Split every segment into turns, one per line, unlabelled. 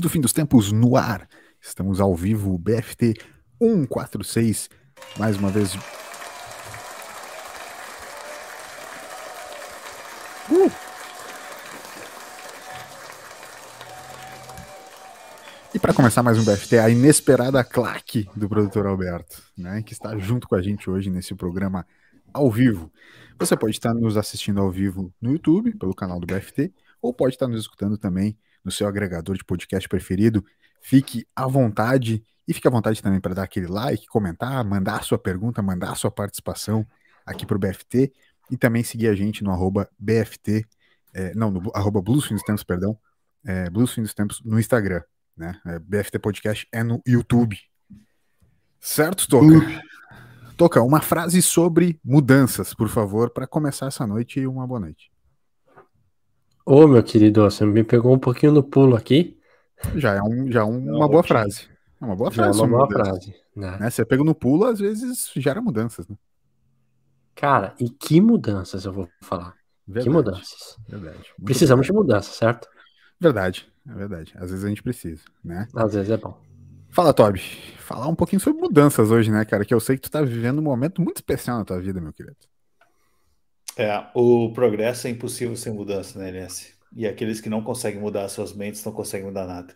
do fim dos tempos no ar. Estamos ao vivo, BFT 146. Mais uma vez. Uh! E para começar mais um BFT, a inesperada claque do produtor Alberto, né, que está junto com a gente hoje nesse programa ao vivo. Você pode estar nos assistindo ao vivo no YouTube, pelo canal do BFT, ou pode estar nos escutando também no seu agregador de podcast preferido. Fique à vontade e fique à vontade também para dar aquele like, comentar, mandar a sua pergunta, mandar a sua participação aqui para o BFT e também seguir a gente no arroba BFT, é, não, no arroba dos Tempos, perdão, é, dos Tempos no Instagram, né? É, BFT Podcast é no YouTube. Certo, Toca? Uh. Toca, uma frase sobre mudanças, por favor, para começar essa noite e uma boa noite.
Ô, meu querido, você me pegou um pouquinho no pulo aqui.
Já é, um, já é um, uma boa frase. É uma boa frase.
Já é uma boa frase. Né?
né? Você pega no pulo, às vezes gera mudanças, né?
Cara, e que mudanças eu vou falar? Verdade, que mudanças.
Verdade.
Precisamos de mudanças, certo?
Verdade, é verdade. Às vezes a gente precisa, né?
Às vezes é bom.
Fala, Toby. Falar um pouquinho sobre mudanças hoje, né, cara? Que eu sei que tu tá vivendo um momento muito especial na tua vida, meu querido.
É, o progresso é impossível sem mudança, né, LS? E aqueles que não conseguem mudar suas mentes não conseguem mudar nada.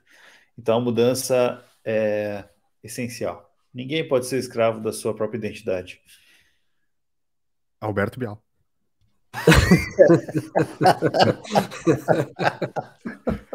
Então a mudança é essencial. Ninguém pode ser escravo da sua própria identidade.
Alberto Bial.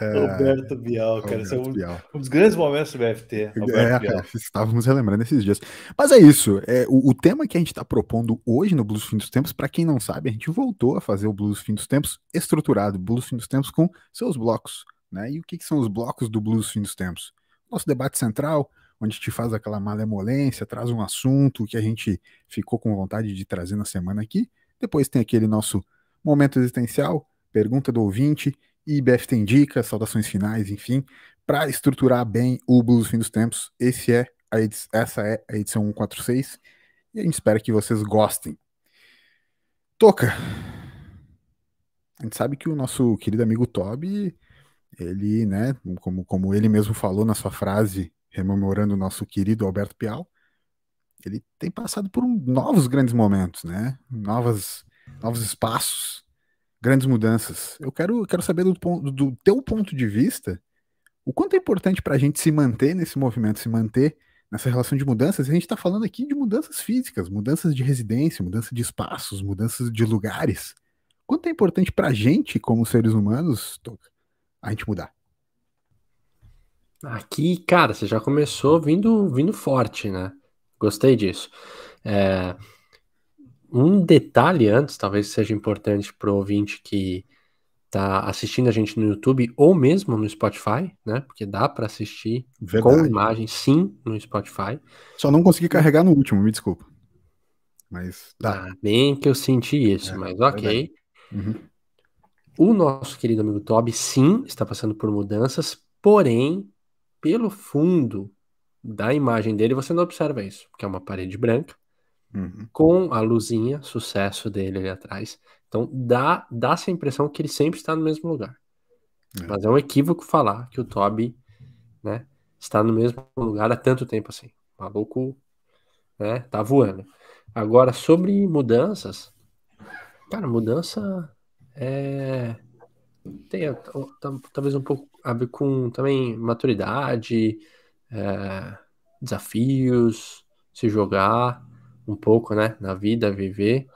É, Roberto Bial, cara. Roberto é um, Bial. um, dos grandes momentos do BFT. É,
Bial. estávamos relembrando esses dias. Mas é isso. É, o, o tema que a gente está propondo hoje no Blues Fim dos Tempos, para quem não sabe, a gente voltou a fazer o Blues Fim dos Tempos estruturado, Blues Fim dos Tempos com seus blocos. Né? E o que, que são os blocos do Blues Fim dos Tempos? Nosso debate central, onde a gente faz aquela malemolência, traz um assunto que a gente ficou com vontade de trazer na semana aqui. Depois tem aquele nosso momento existencial, pergunta do ouvinte e tem dicas, saudações finais, enfim, para estruturar bem o Blues Fim dos Tempos. Esse é a essa é a edição 146 e a gente espera que vocês gostem. Toca! A gente sabe que o nosso querido amigo Toby, ele, né, como, como ele mesmo falou na sua frase, rememorando o nosso querido Alberto Pial, ele tem passado por um, novos grandes momentos, né? Novas, novos espaços, grandes mudanças. Eu quero, quero saber do, do teu ponto de vista o quanto é importante para a gente se manter nesse movimento, se manter nessa relação de mudanças. A gente está falando aqui de mudanças físicas, mudanças de residência, mudança de espaços, mudanças de lugares. Quanto é importante para a gente, como seres humanos, a gente mudar?
Aqui, cara, você já começou vindo, vindo forte, né? Gostei disso. É, um detalhe antes, talvez seja importante para o ouvinte que está assistindo a gente no YouTube ou mesmo no Spotify, né? Porque dá para assistir Verdade. com imagem, sim, no Spotify.
Só não consegui carregar no último, me desculpa. Mas dá.
Ah, bem que eu senti isso, é, mas ok. Uhum. O nosso querido amigo Toby, sim, está passando por mudanças, porém, pelo fundo da imagem dele, você não observa isso, porque é uma parede branca uhum. com a luzinha, sucesso dele ali atrás. Então dá, dá essa impressão que ele sempre está no mesmo lugar. É. Mas é um equívoco falar que o Toby né, está no mesmo lugar há tanto tempo assim. O maluco né, tá voando. Agora, sobre mudanças, cara, mudança é. Tem talvez um pouco a ver com também maturidade, é, desafios, se jogar um pouco, né, na vida, viver,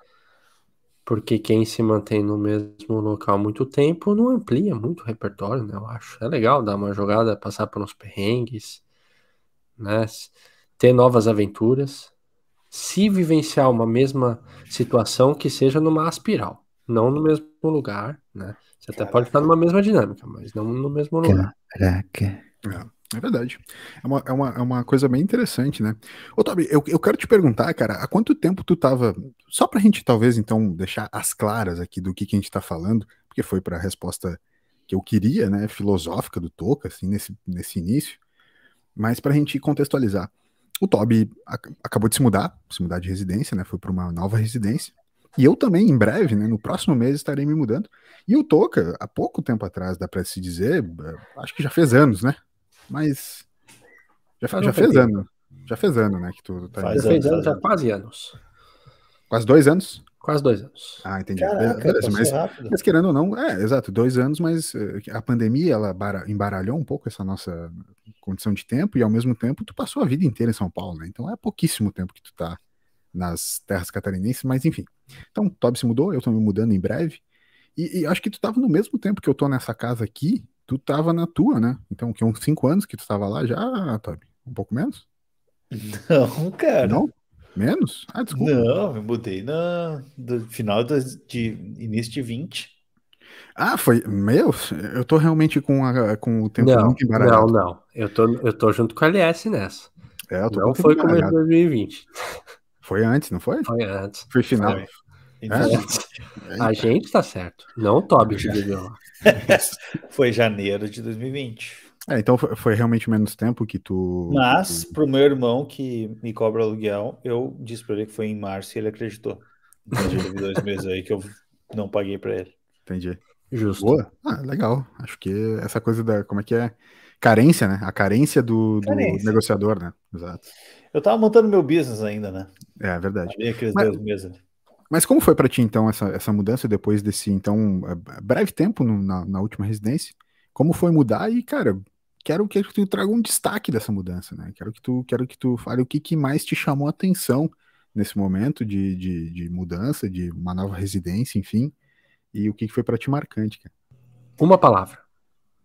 porque quem se mantém no mesmo local muito tempo não amplia muito o repertório, né, eu acho. É legal dar uma jogada, passar por uns perrengues, né, ter novas aventuras, se vivenciar uma mesma situação que seja numa aspiral, não no mesmo lugar, né. Você até pode estar numa mesma dinâmica, mas não no mesmo lugar.
Caraca. É. É verdade. É uma, é uma, é uma coisa bem interessante, né? Ô, Tobi, eu, eu quero te perguntar, cara, há quanto tempo tu tava. Só pra gente, talvez, então, deixar as claras aqui do que, que a gente tá falando, porque foi para a resposta que eu queria, né, filosófica do Toca, assim, nesse, nesse início, mas pra gente contextualizar. O Toby acabou de se mudar, se mudar de residência, né? Foi para uma nova residência. E eu também, em breve, né, no próximo mês, estarei me mudando. E o Toca, há pouco tempo atrás, dá para se dizer, eh, acho que já fez anos, né? Mas já, já fez ano. Já fez ano, né? Que tu
tá Faz anos, anos, já quase anos.
Quase dois anos?
Quase dois anos.
Ah, entendi. Caraca, Beleza, mas, mas, querendo ou não, é, exato, dois anos, mas eh, a pandemia, ela embaralhou um pouco essa nossa condição de tempo e ao mesmo tempo tu passou a vida inteira em São Paulo, né? Então é pouquíssimo tempo que tu tá nas terras catarinenses, mas enfim. Então, o Toby se mudou, eu tô me mudando em breve. E, e, acho que tu tava no mesmo tempo que eu tô nessa casa aqui, tu tava na tua, né? Então, que uns cinco anos que tu tava lá já, Toby? Um pouco menos?
Não, cara.
Não? Menos?
Ah, desculpa. Não, eu mudei no, do final de início de 20.
Ah, foi. Meu, eu tô realmente com, a, com o tempo
não, muito embaralhado. Não, não. Eu tô, eu tô junto com a LS nessa. É, eu tô não foi começo de 2020.
Foi antes, não foi?
Foi antes.
Foi final.
Foi. É? A gente tá certo. Não o Toby que bebeu.
Foi janeiro de 2020.
É, então foi, foi, realmente menos tempo que tu.
Mas, tu... pro meu irmão que me cobra aluguel, eu disse pra ele que foi em março e ele acreditou. Entendi. Teve dois meses aí que eu não paguei pra ele.
Entendi.
Justo.
Boa. Ah, legal. Acho que essa coisa da. Como é que é? Carência, né? A carência do, do negociador, né? Exato.
Eu tava montando meu business ainda, né?
É, é verdade.
Mas, dois meses.
Mas como foi para ti, então, essa, essa mudança depois desse, então, é, breve tempo no, na, na última residência? Como foi mudar? E, cara, quero que tu traga um destaque dessa mudança, né? Quero que tu, quero que tu fale o que, que mais te chamou a atenção nesse momento de, de, de mudança, de uma nova residência, enfim, e o que, que foi para ti marcante, cara.
Uma palavra.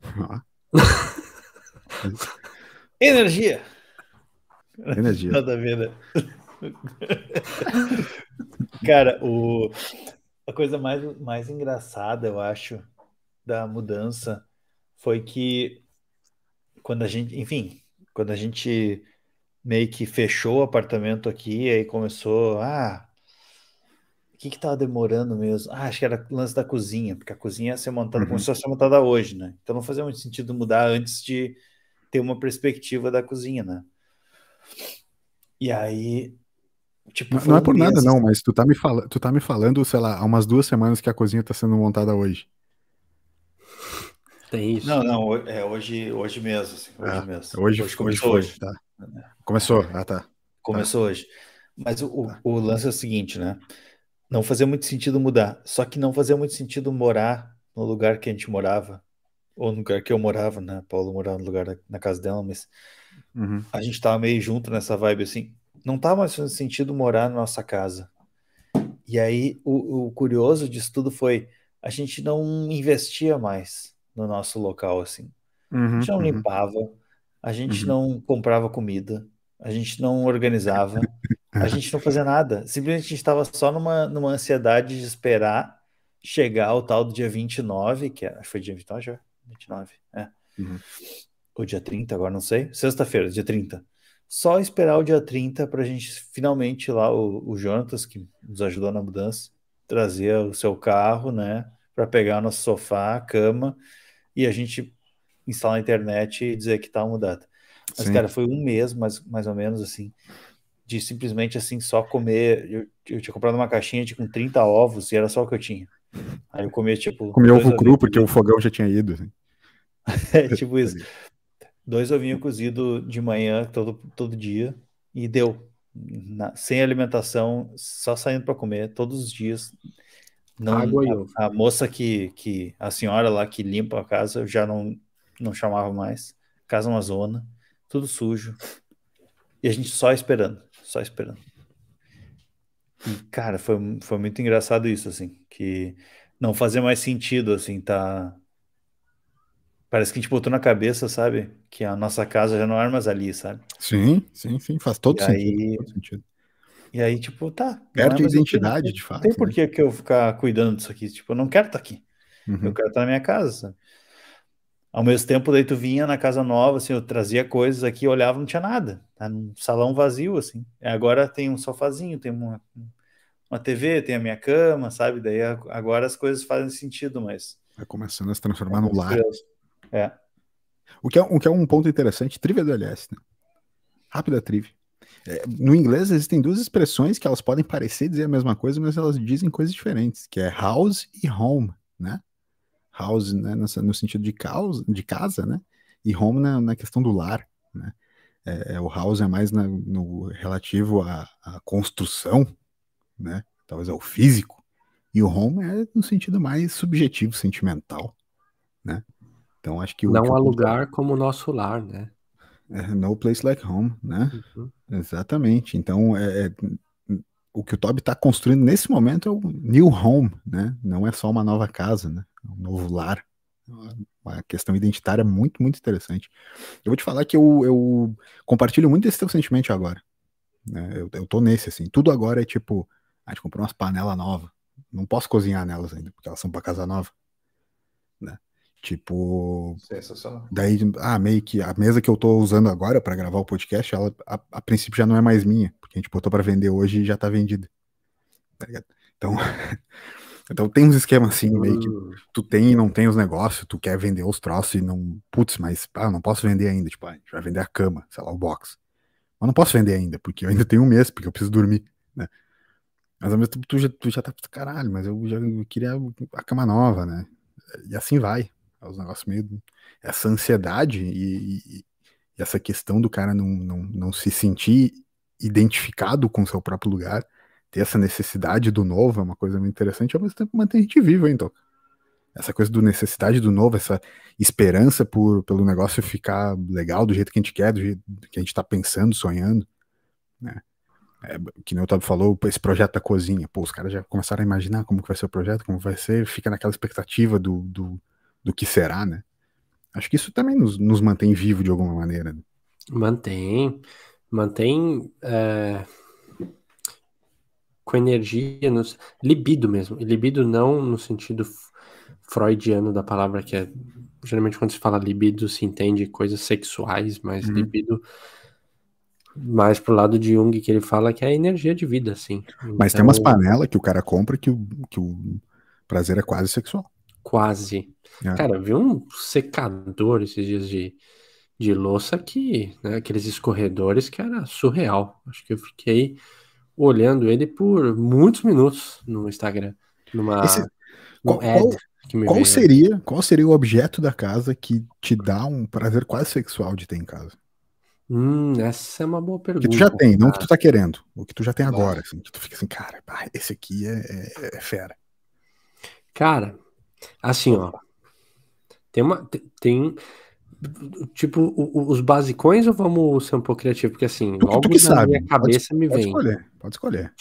Ah. Energia.
Energia.
Nada a ver, né? Cara, o, a coisa mais, mais engraçada, eu acho, da mudança foi que quando a gente, enfim, quando a gente meio que fechou o apartamento aqui, aí começou, ah, o que que tava demorando mesmo? Ah, acho que era o lance da cozinha, porque a cozinha ia ser montada, uhum. começou a ser montada hoje, né? Então não fazia muito sentido mudar antes de ter uma perspectiva da cozinha, né? E aí,
tipo, não, não é por nada não, mas tu tá me falando, tu tá me falando, sei lá, há umas duas semanas que a cozinha tá sendo montada hoje.
Tem isso. Não, não, é hoje, hoje mesmo, assim, hoje
ah,
mesmo.
Hoje, hoje começou hoje, hoje. Tá. Começou, ah tá.
Começou tá. hoje. Mas o, tá. o lance é o seguinte, né? Não fazia muito sentido mudar. Só que não fazia muito sentido morar no lugar que a gente morava. Ou no lugar que eu morava, né? Paulo morava no lugar na casa dela, mas Uhum. A gente tava meio junto nessa vibe assim. Não tava mais fazendo sentido morar na nossa casa. E aí, o, o curioso disso tudo foi a gente não investia mais no nosso local assim. Uhum, a gente não uhum. limpava, a gente uhum. não comprava comida, a gente não organizava, a gente não fazia nada. Simplesmente a gente estava só numa, numa ansiedade de esperar chegar o tal do dia 29, que é, foi dia 29 já? 29, é. Uhum ou dia 30, agora não sei, sexta-feira, dia 30. Só esperar o dia 30 para a gente finalmente lá, o, o Jonatas, que nos ajudou na mudança, trazer o seu carro, né, para pegar nosso sofá, cama, e a gente instalar a internet e dizer que tá mudado. Mas, Sim. cara, foi um mês, mais, mais ou menos, assim, de simplesmente, assim, só comer. Eu, eu tinha comprado uma caixinha de, com 30 ovos e era só o que eu tinha. Aí eu comia, tipo.
Comia ovo cru, porque o fogão já tinha ido. Assim.
é, tipo isso dois ovinhos cozidos de manhã todo, todo dia e deu. Na, sem alimentação, só saindo para comer todos os dias. Não, Água a, a, moça que, que, a senhora lá que limpa a casa, já não, não chamava mais. Casa uma zona, tudo sujo. E a gente só esperando, só esperando. E, cara, foi, foi muito engraçado isso, assim, que não fazia mais sentido, assim, tá Parece que a gente botou na cabeça, sabe? Que a nossa casa já não é mais ali, sabe?
Sim, sim, sim. Faz todo,
e
sentido,
aí... todo sentido. E aí, tipo, tá.
Perde é identidade, de fato.
Não tem por né? que eu ficar cuidando disso aqui. Tipo, eu não quero estar tá aqui. Uhum. Eu quero estar na minha casa, sabe? Ao mesmo tempo, daí tu vinha na casa nova, assim, eu trazia coisas aqui, olhava, não tinha nada. Tá num salão vazio, assim. Agora tem um sofazinho, tem uma, uma TV, tem a minha cama, sabe? Daí agora as coisas fazem sentido, mas...
Vai começando a se transformar é no lar.
É.
O que é, o que é um ponto interessante, trivia do LS, né? Rápida trivia. É, no inglês existem duas expressões que elas podem parecer dizer a mesma coisa, mas elas dizem coisas diferentes, que é house e home, né? House, né, no, no sentido de, causa, de casa, né? E home na, na questão do lar, né? É, é o house é mais na, no relativo à, à, construção, né? Talvez ao físico. E o home é no sentido mais subjetivo, sentimental, né? Então acho que
não há lugar como o nosso lar, né?
É, no place like home, né? Uhum. Exatamente. Então é, é o que o Toby está construindo nesse momento é o new home, né? Não é só uma nova casa, né? É um novo lar. Uma questão identitária muito, muito interessante. Eu vou te falar que eu, eu compartilho muito esse teu sentimento agora. Né? Eu, eu tô nesse, assim. Tudo agora é tipo, a gente comprou umas panelas novas. Não posso cozinhar nelas ainda, porque elas são para casa nova. Né? Tipo.
Sensacional.
Daí, ah, meio que a mesa que eu tô usando agora para gravar o podcast, ela a, a, princípio já não é mais minha, porque a gente botou para vender hoje e já tá vendida. Tá então, então tem uns esquemas assim, meio que hum. tu tem e não tem os negócios, tu quer vender os troços e não. Putz, mas ah, não posso vender ainda. Tipo, a gente vai vender a cama, sei lá, o box. Mas não posso vender ainda, porque eu ainda tenho um mês, porque eu preciso dormir, né? Mas ao mesmo tempo tu já, tu já tá, caralho, mas eu já eu queria a cama nova, né? E assim vai. É os negócios meio. Essa ansiedade e, e, e, essa questão do cara não, não, não se sentir identificado com o seu próprio lugar, ter essa necessidade do novo é uma coisa muito interessante, ao mesmo tempo mantém a gente vivo, então. Essa coisa do necessidade do novo, essa esperança por, pelo negócio ficar legal do jeito que a gente quer, do jeito que a gente está pensando, sonhando, né? É, que nem o Otávio falou, esse projeto da cozinha, pô, os caras já começaram a imaginar como que vai ser o projeto, como vai ser, fica naquela expectativa do, do, do que será, né? Acho que isso também nos, nos mantém vivo de alguma maneira. Né?
Mantém, mantém é, com energia, nos, libido mesmo. E libido não no sentido freudiano da palavra, que é geralmente quando se fala libido se entende coisas sexuais, mas uhum. libido mais pro lado de Jung que ele fala que é a energia de vida, assim.
Mas tem umas então panelas que o cara compra que o, que o prazer é quase sexual.
Quase. É. Cara, vi um secador esses dias de, de louça que, né, aqueles escorredores que era surreal. Acho que eu fiquei olhando ele por muitos minutos no Instagram. Numa,
Esse, qual, qual, qual seria, qual seria o objeto da casa que te dá um prazer quase sexual de ter em casa?
Hum, essa é uma boa pergunta.
Que tu já tem, cara. não o que tu tá querendo. O que tu já tem agora, assim, que tu fica assim, cara, esse aqui é, é, é fera.
Cara, assim, ó. Tem uma. Tem. Tipo, os basicões ou vamos ser um pouco criativo? Porque assim,
tu, logo tu que na sabe.
minha cabeça
pode,
me
pode
vem.
Escolher, pode escolher.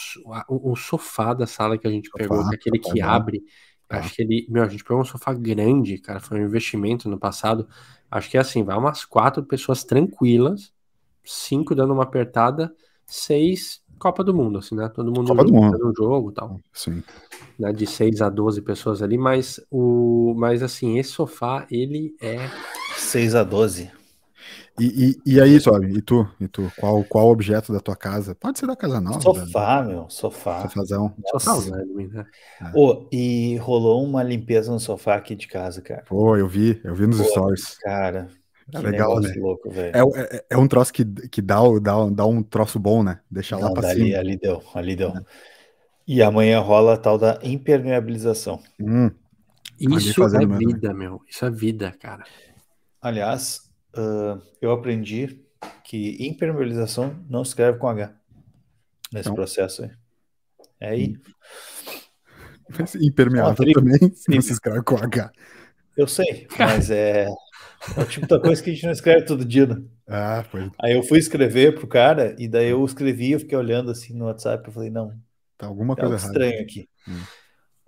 O, o, sofá da sala que a gente sofá, pegou, aquele que abre. Tá. Acho que ele. Meu, a gente pegou um sofá grande, cara. Foi um investimento no passado. Acho que é assim, vai umas quatro pessoas tranquilas, cinco dando uma apertada, seis Copa do Mundo, assim, né? Todo mundo
Copa do Mundo.
no jogo e tal.
Sim.
Né? De 6 a 12 pessoas ali, mas o. Mas assim, esse sofá, ele é.
6 a 12.
E, e, e aí, Toby, e tu? E tu? Qual, qual objeto da tua casa? Pode ser da casa nova.
Sofá, meu, sofá.
Sofazão.
Sofazão, né?
É. Oh, e rolou uma limpeza no sofá aqui de casa, cara.
Pô, eu vi, eu vi nos Pô, stories.
Cara,
é legal, né? Louco, é, é, é, um troço que, que dá, dá, dá um troço bom, né? Deixar Não, lá pra
dali,
cima.
Ali deu, ali deu. É. E amanhã rola a tal da impermeabilização.
Hum,
Isso é vida, meu. Isso é vida, cara.
Aliás, uh, eu aprendi que impermeabilização não se escreve com H nesse não. processo aí. É aí.
Mas impermeável também não se escreve com H.
Eu sei, mas é, é o tipo da coisa que a gente não escreve todo dia, né?
Ah, foi.
Aí eu fui escrever pro cara, e daí eu escrevi, eu fiquei olhando assim no WhatsApp, eu falei, não,
tá alguma coisa errada.
estranho aqui. Hum.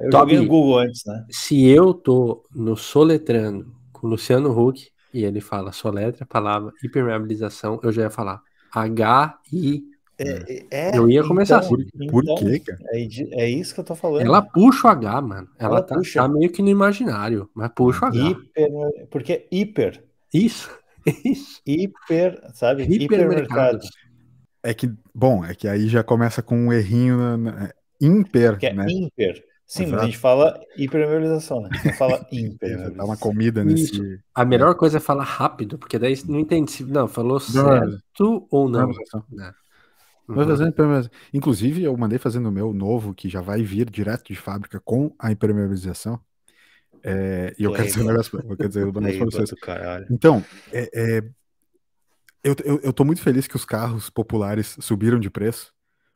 Eu Toby, joguei no Google antes, né?
Se eu tô no Soletrando com o Luciano Huck, e ele fala soletra a palavra hipermeabilização, eu já ia falar H-I.
É, é,
eu ia começar
então,
assim.
Por então, quê, cara?
É, é, isso que eu tô falando.
Ela puxa o H, mano. Ela, Ela tá, puxa. tá meio que no imaginário, mas puxa o H.
Hiper, porque é hiper.
Isso, isso.
Hiper, sabe? Hipermercado.
É que, bom, é que aí já começa com um errinho na, na, imper,
que é
né?
Imper. Sim, Exato. mas a gente fala hipermeabilização, né? Não fala imper.
Dá uma comida nesse. Isso.
A melhor coisa é falar rápido, porque daí não entende se. Não, falou certo não, ou não. não.
Uhum. Fazendo, inclusive, eu mandei fazendo o meu novo, que já vai vir direto de fábrica com a impermeabilização. É, e eu quero dizer um negócio, eu quero dizer um negócio pra vocês. Então, é, é, eu, eu, eu tô muito feliz que os carros populares subiram de preço,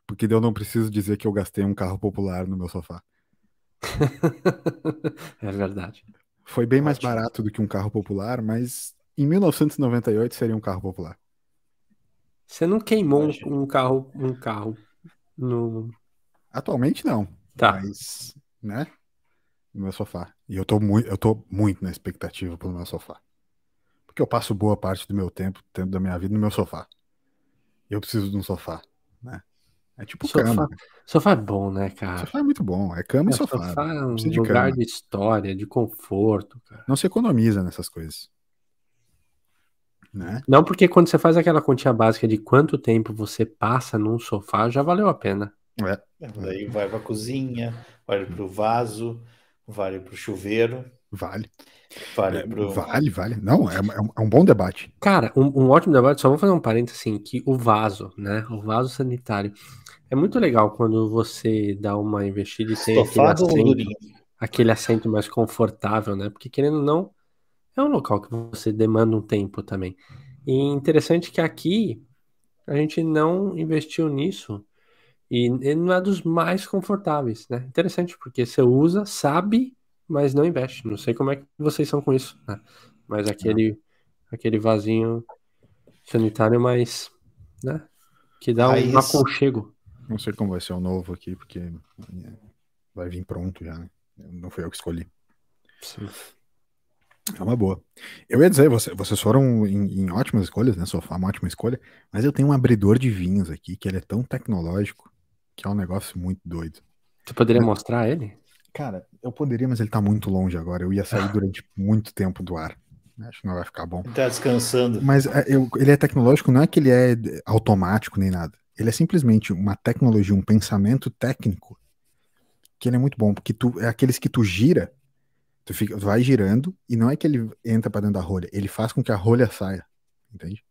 porque eu não preciso dizer que eu gastei um carro popular no meu sofá.
é verdade.
Foi bem Ótimo. mais barato do que um carro popular, mas em 1998 seria um carro popular.
Você não queimou um, um carro, um carro no.
Atualmente não.
Tá.
Mas, né? No meu sofá. E eu tô muito, eu tô muito na expectativa pelo meu sofá. Porque eu passo boa parte do meu tempo, tempo da minha vida no meu sofá. Eu preciso de um sofá, né? É tipo
sofá,
cama.
Sofá é bom, né, cara?
Sofá é muito bom. É cama é, e sofá.
Sofá é um lugar de, de história, de conforto, cara.
Não se economiza nessas coisas. Né?
Não, porque quando você faz aquela continha básica de quanto tempo você passa num sofá, já valeu a pena.
É. Daí vai pra cozinha, vai pro vaso, vale pro chuveiro.
Vale.
Vale,
é,
pro...
vale, vale. Não, é, é, um, é um bom debate.
Cara, um, um, ótimo debate. Só vou fazer um parênteses assim, que o vaso, né? O vaso sanitário. É muito legal quando você dá uma investida e tem aquele assento, aquele assento mais confortável, né? Porque querendo ou não, é um local que você demanda um tempo também. E interessante que aqui a gente não investiu nisso e ele não é dos mais confortáveis, né? Interessante, porque você usa, sabe, mas não investe. Não sei como é que vocês são com isso, né? Mas aquele, aquele vasinho sanitário mais, né? Que dá um aconchego.
Não sei como vai ser o novo aqui, porque vai vir pronto já, né? Não foi eu que escolhi.
Sim.
É uma boa. Eu ia dizer, você, vocês foram em, em, ótimas escolhas, né? Sofá é uma ótima escolha, mas eu tenho um abridor de vinhos aqui, que ele é tão tecnológico, que é um negócio muito doido.
Você poderia mostrar ele?
Cara, eu poderia, mas ele tá muito longe agora. Eu ia sair durante muito tempo do ar. Acho que não vai ficar bom.
Ele tá descansando.
Mas é, eu, ele é tecnológico, não é que ele é automático nem nada. Ele é simplesmente uma tecnologia, um pensamento técnico que ele é muito bom, porque tu, é aqueles que tu gira Tu fica, vai girando e não é que ele entra para dentro da rolha, ele faz com que a rolha saia. Entende?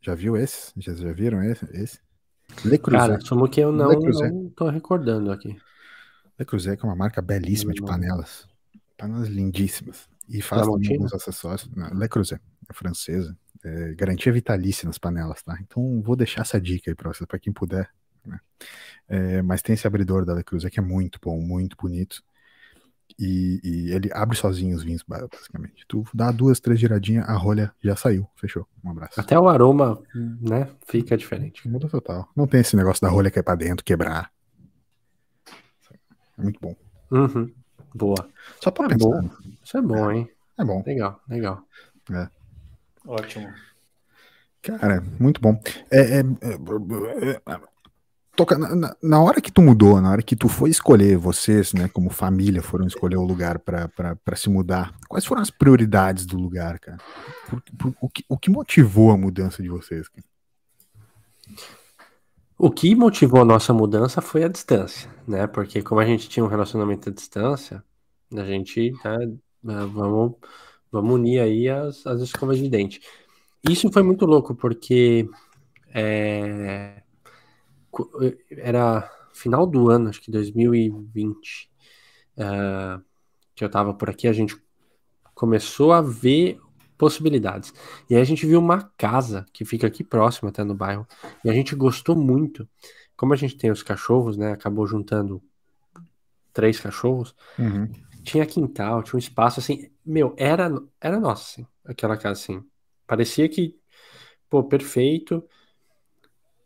Já viu esse? Já, já viram esse? esse?
Le Creuset. Cara, como que eu não, não tô recordando aqui.
Le Creuset é uma marca belíssima de panelas. Panelas lindíssimas. E faz alguns acessórios. Não, Le Creuset, é francesa. É, garantia vitalícia nas panelas, tá? Então vou deixar essa dica aí pra vocês, pra quem puder. Né? É, mas tem esse abridor da Le Creuset que é muito bom, muito bonito. E, e, ele abre sozinho os vinhos, basicamente. Tu dá duas, três giradinhas, a rolha já saiu. Fechou. Um abraço.
Até o aroma, né, fica diferente.
Muda total. Não tem esse negócio da rolha cair pra dentro, quebrar. É muito bom.
Uhum. Boa.
Só pra é pensar.
Bom. Isso é bom, hein?
É bom.
Legal, legal.
É.
Ótimo.
Cara, muito bom. É, é, é, toca na, na, hora que tu mudou, na hora que tu foi escolher, vocês, né, como família, foram escolher o lugar para se mudar, quais foram as prioridades do lugar, cara? Por, por, o, que, o que motivou a mudança de vocês? Cara?
O que motivou a nossa mudança foi a distância, né? Porque como a gente tinha um relacionamento à distância, a gente, né, vamos, vamos unir aí as, as escovas de dente. Isso foi muito louco, porque é, era final do ano, acho que 2020, uh, eh, que eu tava por aqui, a gente começou a ver possibilidades. E aí a gente viu uma casa que fica aqui próximo, até no bairro, e a gente gostou muito. Como a gente tem os cachorros, né? Acabou juntando três cachorros.
Uhum.
Tinha quintal, tinha um espaço assim. Meu, era, era nossa, assim, aquela casa assim. Parecia que, pô, perfeito.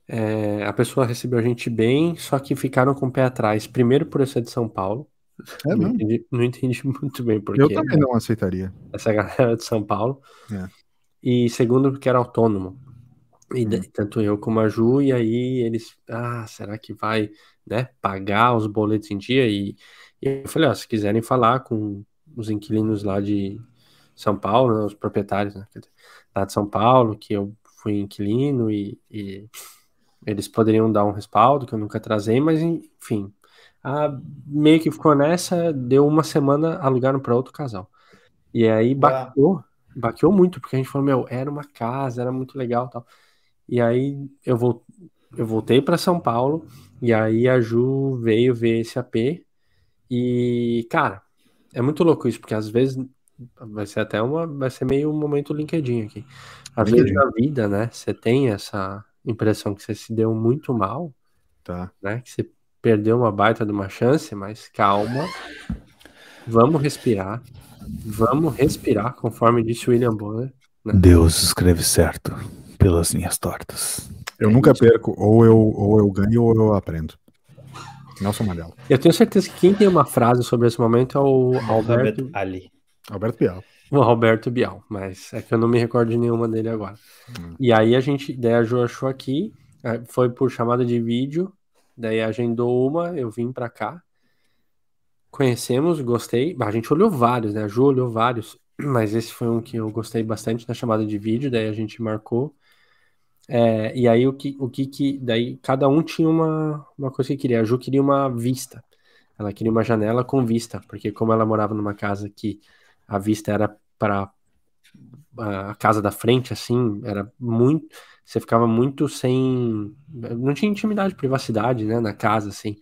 É, a pessoa recebeu a gente bem, só que ficaram com o pé atrás. Primeiro por ser de São Paulo.
É
não, entendi, não entendi muito bem porque.
Eu também não aceitaria.
Essa galera de São Paulo.
É.
E segundo, porque era autônomo. E hum. tanto eu como a Ju, e aí eles, ah, será que vai, né, pagar os boletos em dia? E, e eu falei, ó, se quiserem falar com os inquilinos lá de São Paulo, né, os proprietários né, lá de São Paulo, que eu fui inquilino e, e eles poderiam dar um respaldo, que eu nunca trazei, mas enfim. A, meio que ficou nessa, deu uma semana, alugaram para outro casal. E aí baqueou, baqueou muito, porque a gente falou, meu, era uma casa, era muito legal tal. E aí eu vou, eu voltei para São Paulo e aí a Ju veio ver esse AP e, cara, é muito louco isso, porque às vezes vai ser até uma, vai ser meio um momento LinkedIn aqui. Às vezes na vida, né, você tem essa impressão que você se deu muito mal,
tá.
né, que você perdeu uma baita de uma chance, mas calma, vamos respirar, vamos respirar, conforme disse William Bonner.
Né? Deus escreve certo pelas linhas tortas.
Eu é nunca isso. perco, ou eu, ou eu ganho ou eu aprendo. Nelson Mandela.
Eu tenho certeza que quem tem uma frase sobre esse momento é o Alberto
Ali.
Alberto Bial.
O Alberto Bial, mas é que eu não me recordo de nenhuma dele agora. Hum. E aí a gente, daí a Ju achou aqui, é, foi por chamada de vídeo, daí agendou uma, eu vim pra cá. Conhecemos, gostei. A gente olhou vários, né? A Ju olhou vários, mas esse foi um que eu gostei bastante na chamada de vídeo, daí a gente marcou. É, e aí o que, o que que. Daí cada um tinha uma, uma coisa que queria. A Ju queria uma vista. Ela queria uma janela com vista, porque como ela morava numa casa que a vista era para a casa da frente, assim, era muito. Você ficava muito sem. Não tinha intimidade, privacidade, né, na casa, assim.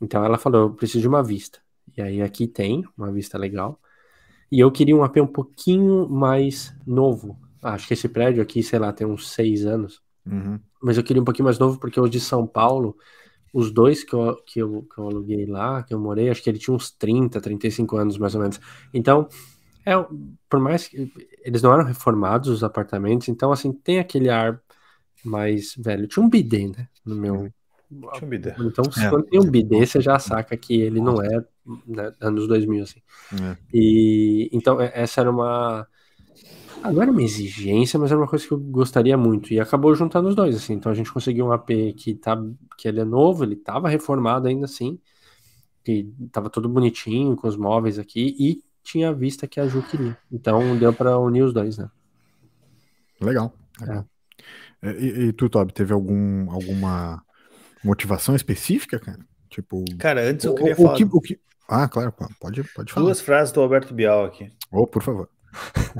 Então ela falou: eu preciso de uma vista. E aí aqui tem uma vista legal. E eu queria um AP um pouquinho mais novo. Acho que esse prédio aqui, sei lá, tem uns seis anos.
Uhum.
Mas eu queria um pouquinho mais novo, porque o de São Paulo, os dois que eu, que, eu, que eu aluguei lá, que eu morei, acho que ele tinha uns 30, 35 anos mais ou menos. Então, é, por mais que eles não eram reformados, os apartamentos, então, assim, tem aquele ar mais velho. Tinha um bidê, né? No meu.
Tinha um bidê.
Então, é. quando tem um bidê, você já saca que ele não é né, anos 2000, assim.
É.
E então, é, essa era uma não era uma exigência, mas era uma coisa que eu gostaria muito. E acabou juntando os dois, assim. Então a gente conseguiu um AP que, tá, que ele é novo, ele estava reformado ainda assim. Que tava todo bonitinho, com os móveis aqui. E tinha a vista que a Ju queria. Então deu para unir os dois, né?
Legal. legal. É. E, e, tu, Toby, teve algum, alguma motivação específica, cara? Tipo.
Cara, antes eu queria o, falar. O que,
o que... Ah, claro, pode, pode falar.
Duas frases do Alberto Bial aqui.
Oh, por favor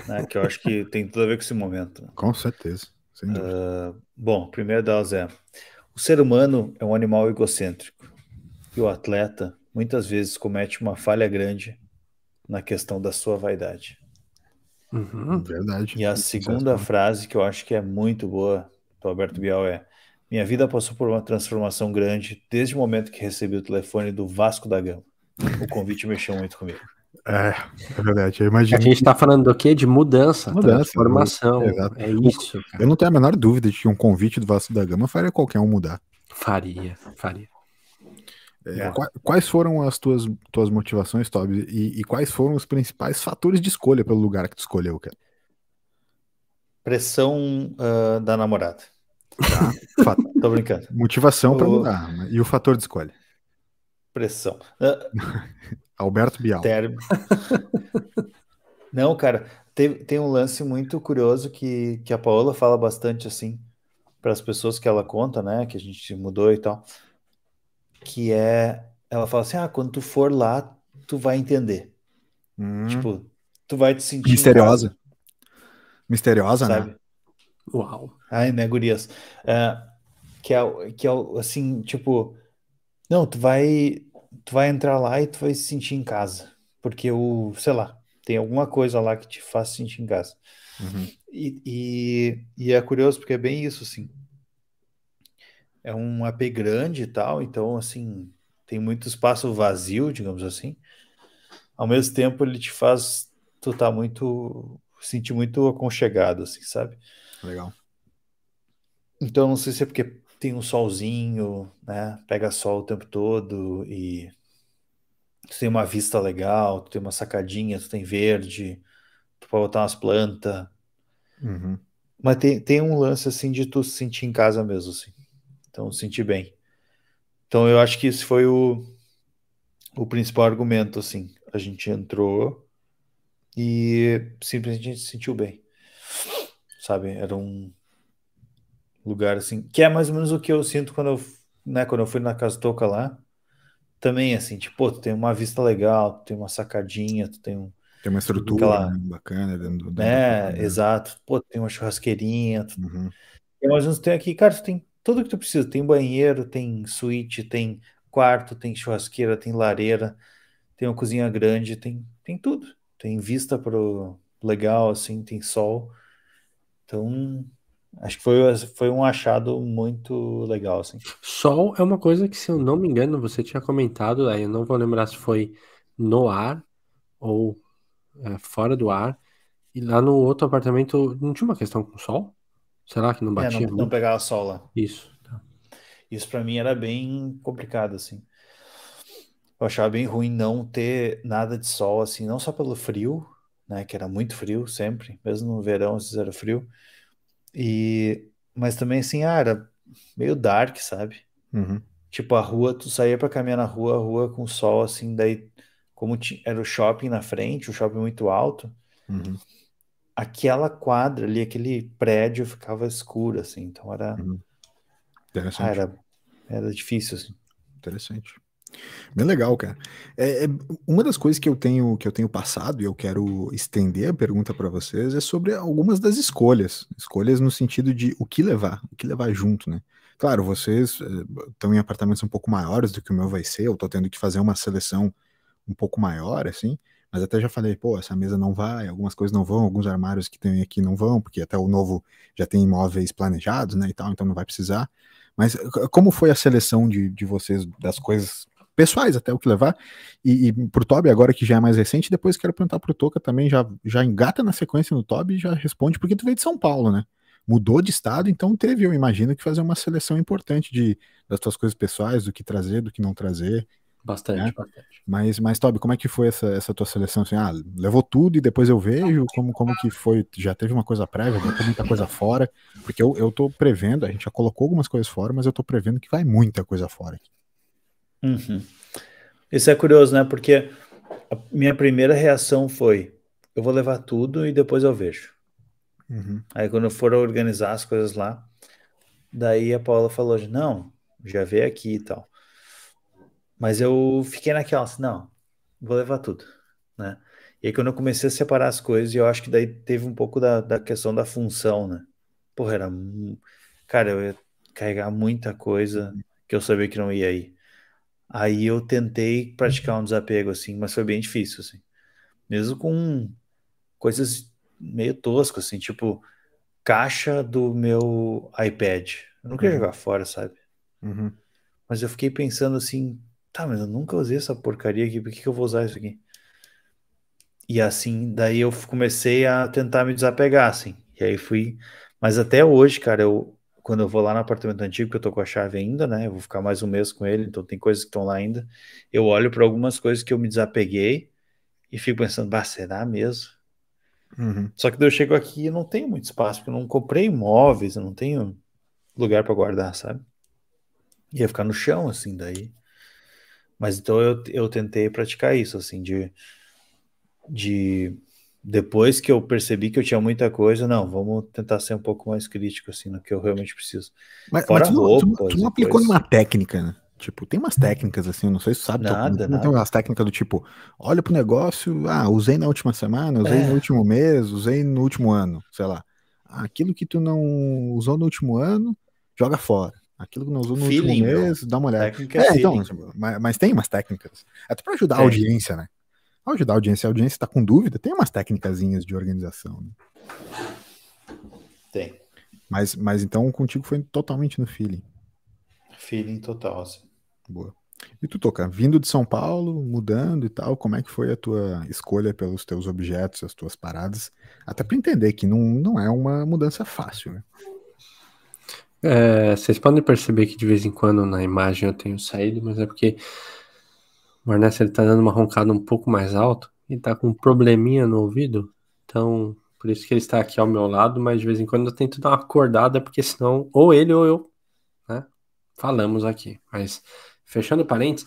né, que eu acho que tem tudo a ver com esse momento.
Com certeza.
Uh, bom, primeiro delas é: o ser humano é um animal egocêntrico e o atleta muitas vezes comete uma falha grande na questão da sua vaidade.
Uhum, verdade.
E a segunda frase que eu acho que é muito boa do Alberto Bial é: Minha vida passou por uma transformação grande desde o momento que recebi o telefone do Vasco da Gama. O convite mexeu muito comigo.
É, é verdade. Eu imagino
a gente está falando do quê? De mudança, mudança transformação. É isso.
Cara. Eu não tenho a menor dúvida de que um convite do Vasco da Gama faria qualquer um mudar.
Faria, faria.
É, quais foram as tuas, tuas motivações, Toby? E, e, quais foram os principais fatores de escolha pelo lugar que tu escolheu, cara?
Pressão uh, da namorada.
Tá. Tô brincando. Motivação para mudar. Né? E o fator de escolha?
Pressão. Uh,
Alberto Bial.
Não, cara, tem, tem um lance muito curioso que, que a Paola fala bastante assim para as pessoas que ela conta, né, que a gente mudou e tal, que é, ela fala assim, ah, quando tu for lá, tu vai entender.
Hum.
Tipo, tu vai te sentir
misteriosa. Misteriosa, né? sabe? né?
Uau.
Ai, né, gurias. É, que é, que é assim, tipo, não, tu vai tu vai entrar lá e tu vai se sentir em casa. Porque o, sei lá, tem alguma coisa lá que te faz sentir em casa.
Uhum.
E, e, e, é curioso porque é bem isso, assim. É um AP grande e tal, então, assim, tem muito espaço vazio, digamos assim. Ao mesmo tempo, ele te faz tu tá muito, sentir muito aconchegado, assim, sabe?
Legal.
Então, não sei se é porque tem um solzinho, né? Pega sol o tempo todo e tu tem uma vista legal, tu tem uma sacadinha, tu tem verde, tu pode botar umas plantas.
Uhum.
Mas tem, tem um lance assim de tu se sentir em casa mesmo, assim. Então, sentir bem. Então, eu acho que esse foi o, o principal argumento, assim. A gente entrou e simplesmente a gente se sentiu bem. Sabe? Era um, lugar assim, que é mais ou menos o que eu sinto quando eu, né, quando eu fui na casa toca lá. Também assim, tipo, tu tem uma vista legal, tu tem uma sacadinha, tu tem um
tem uma estrutura aquela, né, bacana dentro,
É, exato. Pô, tem uma churrasqueirinha. Tu... Uhum. Mais ou menos tem aqui, cara, tu tem, tudo que tu precisa. Tem banheiro, tem suíte, tem quarto, tem churrasqueira, tem lareira, tem uma cozinha grande, tem, tem tudo. Tem vista pro legal, assim, tem sol. Então, acho que foi, foi um achado muito legal, assim.
Sol é uma coisa que, se eu não me engano, você tinha comentado, aí eu não vou lembrar se foi no ar ou é, fora do ar. E lá no outro apartamento não tinha uma questão com sol? Será que não batia?
É, não, não pegava sol lá.
Isso. Tá.
Isso para mim era bem complicado, assim. Eu achava bem ruim não ter nada de sol, assim, não só pelo frio, né, que era muito frio sempre, mesmo no verão vezes era frio, e, mas também, assim, ah, era meio dark, sabe?
Uhum.
Tipo, a rua, tu saía para caminhar na rua, a rua com sol, assim, daí, como era o shopping na frente, o shopping muito alto,
uhum.
aquela quadra ali, aquele prédio ficava escuro, assim, então era...
Uhum. Interessante. Ah,
era, era difícil, assim.
Interessante. Bem legal, cara. É, é, uma das coisas que eu tenho que eu tenho passado e eu quero estender a pergunta para vocês é sobre algumas das escolhas, escolhas no sentido de o que levar, o que levar junto, né? Claro, vocês estão eh, em apartamentos um pouco maiores do que o meu vai ser, eu estou tendo que fazer uma seleção um pouco maior, assim, mas até já falei, pô, essa mesa não vai, algumas coisas não vão, alguns armários que tem aqui não vão, porque até o novo já tem imóveis planejados, né, e tal, então não vai precisar. Mas como foi a seleção de, de vocês das coisas pessoais até o que levar. E, e pro Toby, agora que já é mais recente, depois quero perguntar pro Toca também, já, já engata na sequência no Toby e já responde, porque tu veio de São Paulo, né? Mudou de estado, então teve, eu imagino, que fazer uma seleção importante de, das tuas coisas pessoais, do que trazer, do que não trazer.
Bastante, né? bastante.
Mas, mas, Toby, como é que foi essa, essa tua seleção? Assim, ah, levou tudo e depois eu vejo como, como que foi? Já teve uma coisa prévia, botou muita coisa fora? Porque eu, eu tô prevendo, a gente já colocou algumas coisas fora, mas eu tô prevendo que vai muita coisa fora aqui.
Uhum. Isso é curioso, né? Porque a minha primeira reação foi: eu vou levar tudo e depois eu vejo.
Uhum.
Aí quando eu for organizar as coisas lá, daí a Paula falou: não, já vê aqui e tal. Mas eu fiquei naquela, assim, não, vou levar tudo, né? E aí quando eu comecei a separar as coisas, eu acho que daí teve um pouco da, da questão da função, né? Porra, era. Cara, eu ia carregar muita coisa que eu sabia que não ia ir. Aí eu tentei praticar um desapego, assim, mas foi bem difícil, assim. Mesmo com coisas meio toscas, assim, tipo caixa do meu iPad. Eu não queria uhum. jogar fora, sabe?
Uhum.
Mas eu fiquei pensando assim, tá, mas eu nunca usei essa porcaria aqui, por que, que eu vou usar isso aqui? E assim, daí eu comecei a tentar me desapegar, assim. E aí fui. Mas até hoje, cara, eu, quando eu vou lá no apartamento antigo, que eu tô com a chave ainda, né? Eu vou ficar mais um mês com ele, então tem coisas que estão lá ainda. Eu olho para algumas coisas que eu me desapeguei e fico pensando, bah, será mesmo?
Uhum.
Só que eu chego aqui e não tenho muito espaço, porque eu não comprei imóveis, eu não tenho lugar para guardar, sabe? Ia ficar no chão, assim, daí. Mas então eu, eu tentei praticar isso, assim, de, de depois que eu percebi que eu tinha muita coisa, não, vamos tentar ser um pouco mais crítico, assim, no que eu realmente preciso.
Mas, Fora mas tu, roupas, tu, tu não aplicou nenhuma técnica, né? Tipo, tem umas técnicas assim, não sei se sabe.
Nada,
tu, nada. Tem umas técnicas do tipo, olha pro negócio, ah, usei na última semana, usei é. no último mês, usei no último ano, sei lá. Aquilo que tu não usou no último ano, joga fora. Aquilo que não usou no feeling, último mês, dá uma olhada.
Técnica é,
então, mas, mas, tem umas técnicas. Até pra ajudar a audiência, né? Ajudar a audiência. A audiência está com dúvida, tem umas técnicas de organização. Né?
Tem.
Mas, mas então contigo foi totalmente no feeling.
Feeling total, assim.
Boa. E tu, Toca, vindo de São Paulo, mudando e tal, como é que foi a tua escolha pelos teus objetos, as tuas paradas? Até para entender que não, não é uma mudança fácil, né?
É, vocês podem perceber que de vez em quando na imagem eu tenho saído, mas é porque o Ernesto ele tá dando uma roncada um pouco mais alto e tá com um probleminha no ouvido. Então, por isso que ele está aqui ao meu lado, mas de vez em quando eu tento dar uma acordada, porque senão, ou ele ou eu, né? Falamos aqui. Mas, fechando parênteses.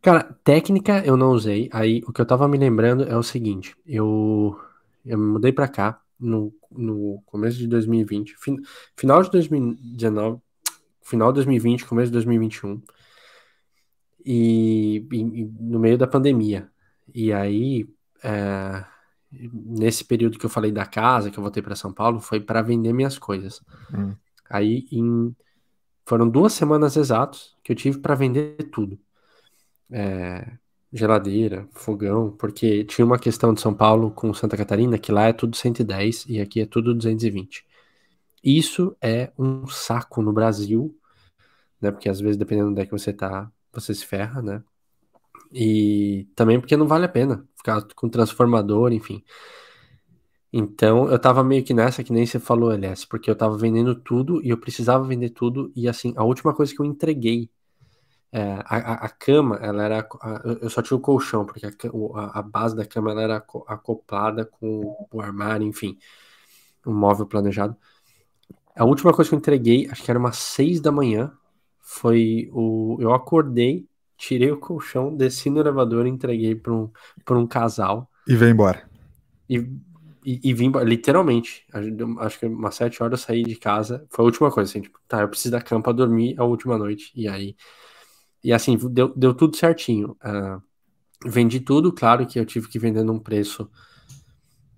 Cara, técnica eu não usei. Aí, o que eu tava me lembrando é o seguinte: eu, eu me mudei para cá no, no começo de 2020, fin, final de 2019, final de 2020, começo de 2021 e, e, no meio da pandemia. E aí, é, nesse período que eu falei da casa, que eu voltei para São Paulo, foi para vender minhas coisas.
Hum.
Aí em... foram duas semanas exatos que eu tive para vender tudo. É... Geladeira, fogão, porque tinha uma questão de São Paulo com Santa Catarina, que lá é tudo 110 e aqui é tudo 220. Isso é um saco no Brasil, né? Porque às vezes, dependendo onde é que você tá, você se ferra, né? E também porque não vale a pena ficar com transformador, enfim. Então, eu tava meio que nessa, que nem você falou, LS, porque eu tava vendendo tudo e eu precisava vender tudo. E assim, a última coisa que eu entreguei, é, a, a, cama, ela era. A, eu só tinha o colchão, porque a, a, base da cama ela era acoplada com o armário, enfim, um móvel planejado. A última coisa que eu entreguei, acho que era umas seis da manhã, foi o. Eu acordei, tirei o colchão, desci no elevador e entreguei para um, um casal.
E veio embora.
E e, e vim, literalmente, acho que umas sete horas eu saí de casa, foi a última coisa, assim, tipo, tá, eu preciso da cama pra dormir a última noite, e aí, e assim, deu, deu tudo certinho, uh, vendi tudo, claro que eu tive que vender num preço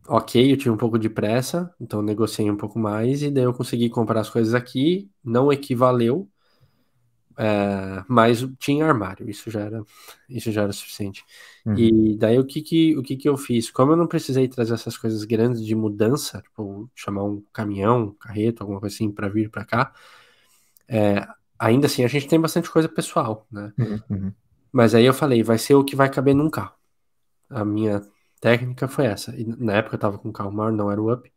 ok, eu tive um pouco de pressa, então negociei um pouco mais, e daí eu consegui comprar as coisas aqui, não equivaleu, é, mas tinha armário, isso já era, isso já era suficiente. Uhum. E daí o que que, o que que eu fiz? Como eu não precisei trazer essas coisas grandes de mudança, tipo chamar um caminhão, carreto, alguma coisa assim para vir para cá, é, ainda assim a gente tem bastante coisa pessoal, né? Uhum, uhum. Mas aí eu falei, vai ser o que vai caber num carro. A minha técnica foi essa. E na época eu tava com um carro maior, não era o Up,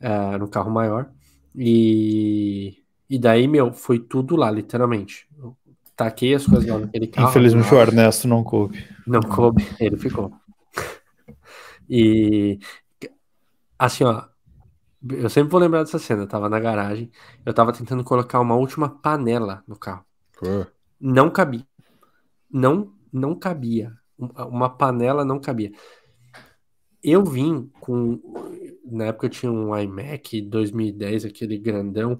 é, era um carro maior. E e daí, meu, foi tudo lá, literalmente. Eu taquei as coisas lá naquele carro.
Infelizmente lá. o Ernesto não coube.
Não coube, ele ficou. E assim, ó, eu sempre vou lembrar dessa cena. Eu tava na garagem, eu tava tentando colocar uma última panela no carro. Pô. Não cabia. Não, não cabia. Uma panela não cabia. Eu vim com. Na época eu tinha um iMac 2010, aquele grandão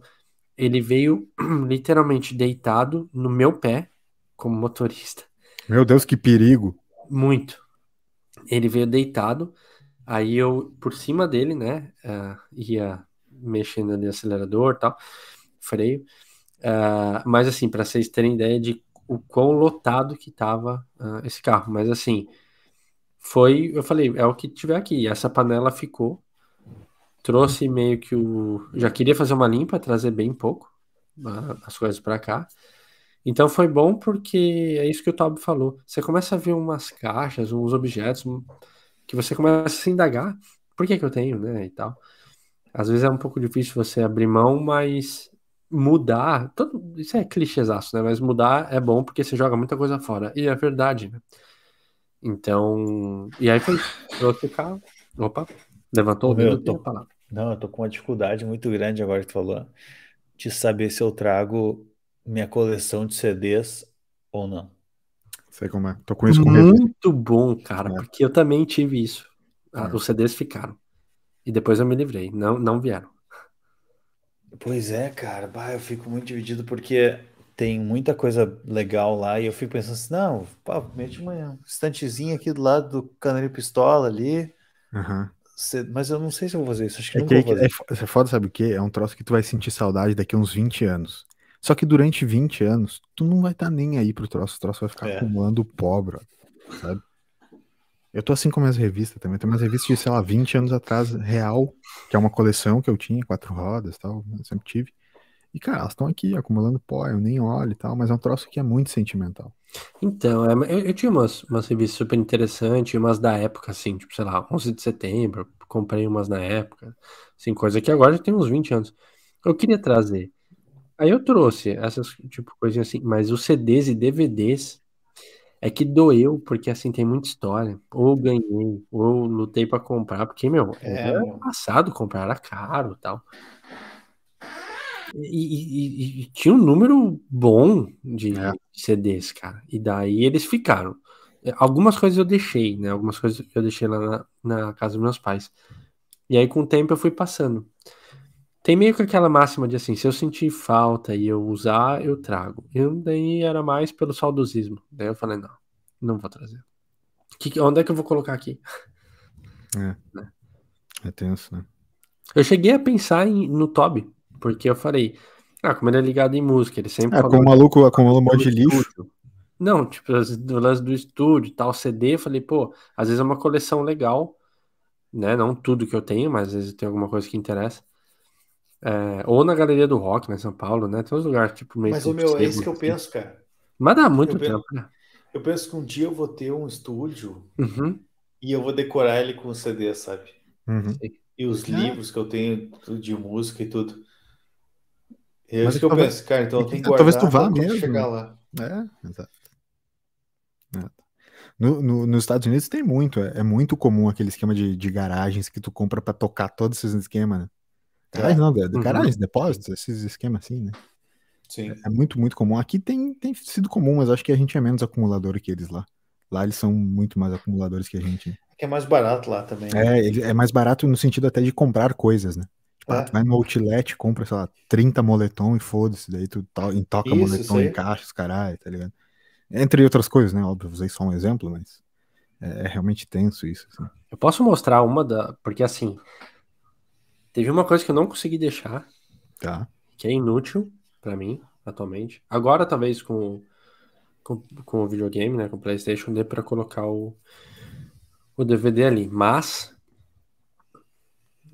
ele veio literalmente deitado no meu pé, como motorista.
Meu Deus, que perigo!
Muito. Ele veio deitado, aí eu, por cima dele, né, uh, ia mexendo no acelerador tal, freio. Uh, mas assim, para vocês terem ideia de o quão lotado que tava uh, esse carro. Mas assim, foi, eu falei, é o que tiver aqui. Essa panela ficou trouxe meio que o. Já queria fazer uma limpa, trazer bem pouco as coisas para cá. Então foi bom porque é isso que o Toby falou. Você começa a ver umas caixas, uns objetos que você começa a se indagar. Por que, que eu tenho, né? E tal. Às vezes é um pouco difícil você abrir mão, mas mudar. Todo, isso é clichêzaço, né? Mas mudar é bom porque você joga muita coisa fora. E é verdade, né? Então. E aí foi. Trouxe o carro. Opa, levantou o
palavra. Não, eu tô com uma dificuldade muito grande agora que tu falou, de saber se eu trago minha coleção de CDs ou não.
Sei como é. Tô com isso
com Muito bom, cara, é. porque eu também tive isso. Ah, é. Os CDs ficaram. E depois eu me livrei. Não, não vieram.
Pois é, cara. Bah, eu fico muito dividido porque tem muita coisa legal lá e eu fico pensando assim, não, pá, mete uma estantezinha aqui do lado do Canarinho Pistola ali.
Uhum.
Mas eu não sei se eu vou fazer isso. Acho que
é
não
que,
vou fazer.
É, é foda, sabe o quê? É um troço que tu vai sentir saudade daqui a uns 20 anos. Só que durante 20 anos, tu não vai estar tá nem aí pro troço. O troço vai ficar é. acumulando pó, bro, sabe? Eu tô assim com minhas revistas também. Tem umas revistas de, sei lá, 20 anos atrás, real, que é uma coleção que eu tinha, quatro rodas e tal, eu sempre tive. E, cara, elas estão aqui acumulando pó, eu nem olho e tal, mas é um troço que é muito sentimental.
Então, é, eu, eu, tinha umas, umas revistas super interessantes, umas da época, assim, tipo, sei lá, 11 de setembro, comprei umas na época, assim, coisa que agora já tem uns 20 anos. Eu queria trazer. Aí eu trouxe essas, tipo, coisinhas assim, mas os CDs e DVDs é que doeu, porque, assim, tem muita história. Ou ganhei, ou lutei para comprar, porque, meu, é, era passado comprar, era caro tal. E, e, e, tinha um número bom de é. CDs, cara. E daí eles ficaram. Algumas coisas eu deixei, né? Algumas coisas eu deixei lá na, na casa dos meus pais. E aí, com o tempo, eu fui passando. Tem meio que aquela máxima de assim, se eu sentir falta e eu usar, eu trago. E daí era mais pelo saudosismo. Daí eu falei, não, não vou trazer. Que, onde é que eu vou colocar aqui?
É. É, é tenso, né?
Eu cheguei a pensar em, no Toby Porque eu falei, ah, como ele é ligado em música, ele sempre.
É, com o maluco acumula um monte de lixo.
Não, tipo, do lance do estúdio, tal, CD, eu falei, pô, às vezes é uma coleção legal, né? Não tudo que eu tenho, mas às vezes tem alguma coisa que interessa. É, ou na Galeria do Rock, né, São Paulo, né? Tem uns lugares, tipo,
meio. Mas o meu, é isso que eu penso, cara.
Mas dá muito
eu
tempo,
penso,
né?
Eu penso que um dia eu vou ter um estúdio
uhum.
e eu vou decorar ele com CD, sabe?
Uhum.
E os livros que eu tenho de música e tudo. É isso que eu talvez, penso, cara. Então tenho que guardar
talvez tu vá mesmo.
chegar lá.
É, exato. É. No, no, nos Estados Unidos tem muito, é, é, muito comum aquele esquema de, de garagens que tu compra para tocar todos esses esquemas, né? Garagens é. não, de, de uhum. garagens, depósitos, esses esquemas assim, né?
Sim.
É, é, muito, muito comum. Aqui tem, tem sido comum, mas acho que a gente é menos acumulador que eles lá. Lá eles são muito mais acumuladores que a gente.
É que é mais barato lá também.
Né? É, é mais barato no sentido até de comprar coisas, né? Tipo, é. tu vai no outlet, compra, sei lá, 30 moletom e foda-se, daí tu to toca Isso, moletom em caixas, caralho, tá ligado? Entre outras coisas, né? Óbvio, usei só um exemplo, mas é, é realmente tenso isso. Assim.
Eu posso mostrar uma da. Porque assim. Teve uma coisa que eu não consegui deixar.
Tá.
Que é inútil para mim, atualmente. Agora, talvez, com, com, com o videogame, né? Com o PlayStation, dê pra colocar o, o DVD ali. Mas.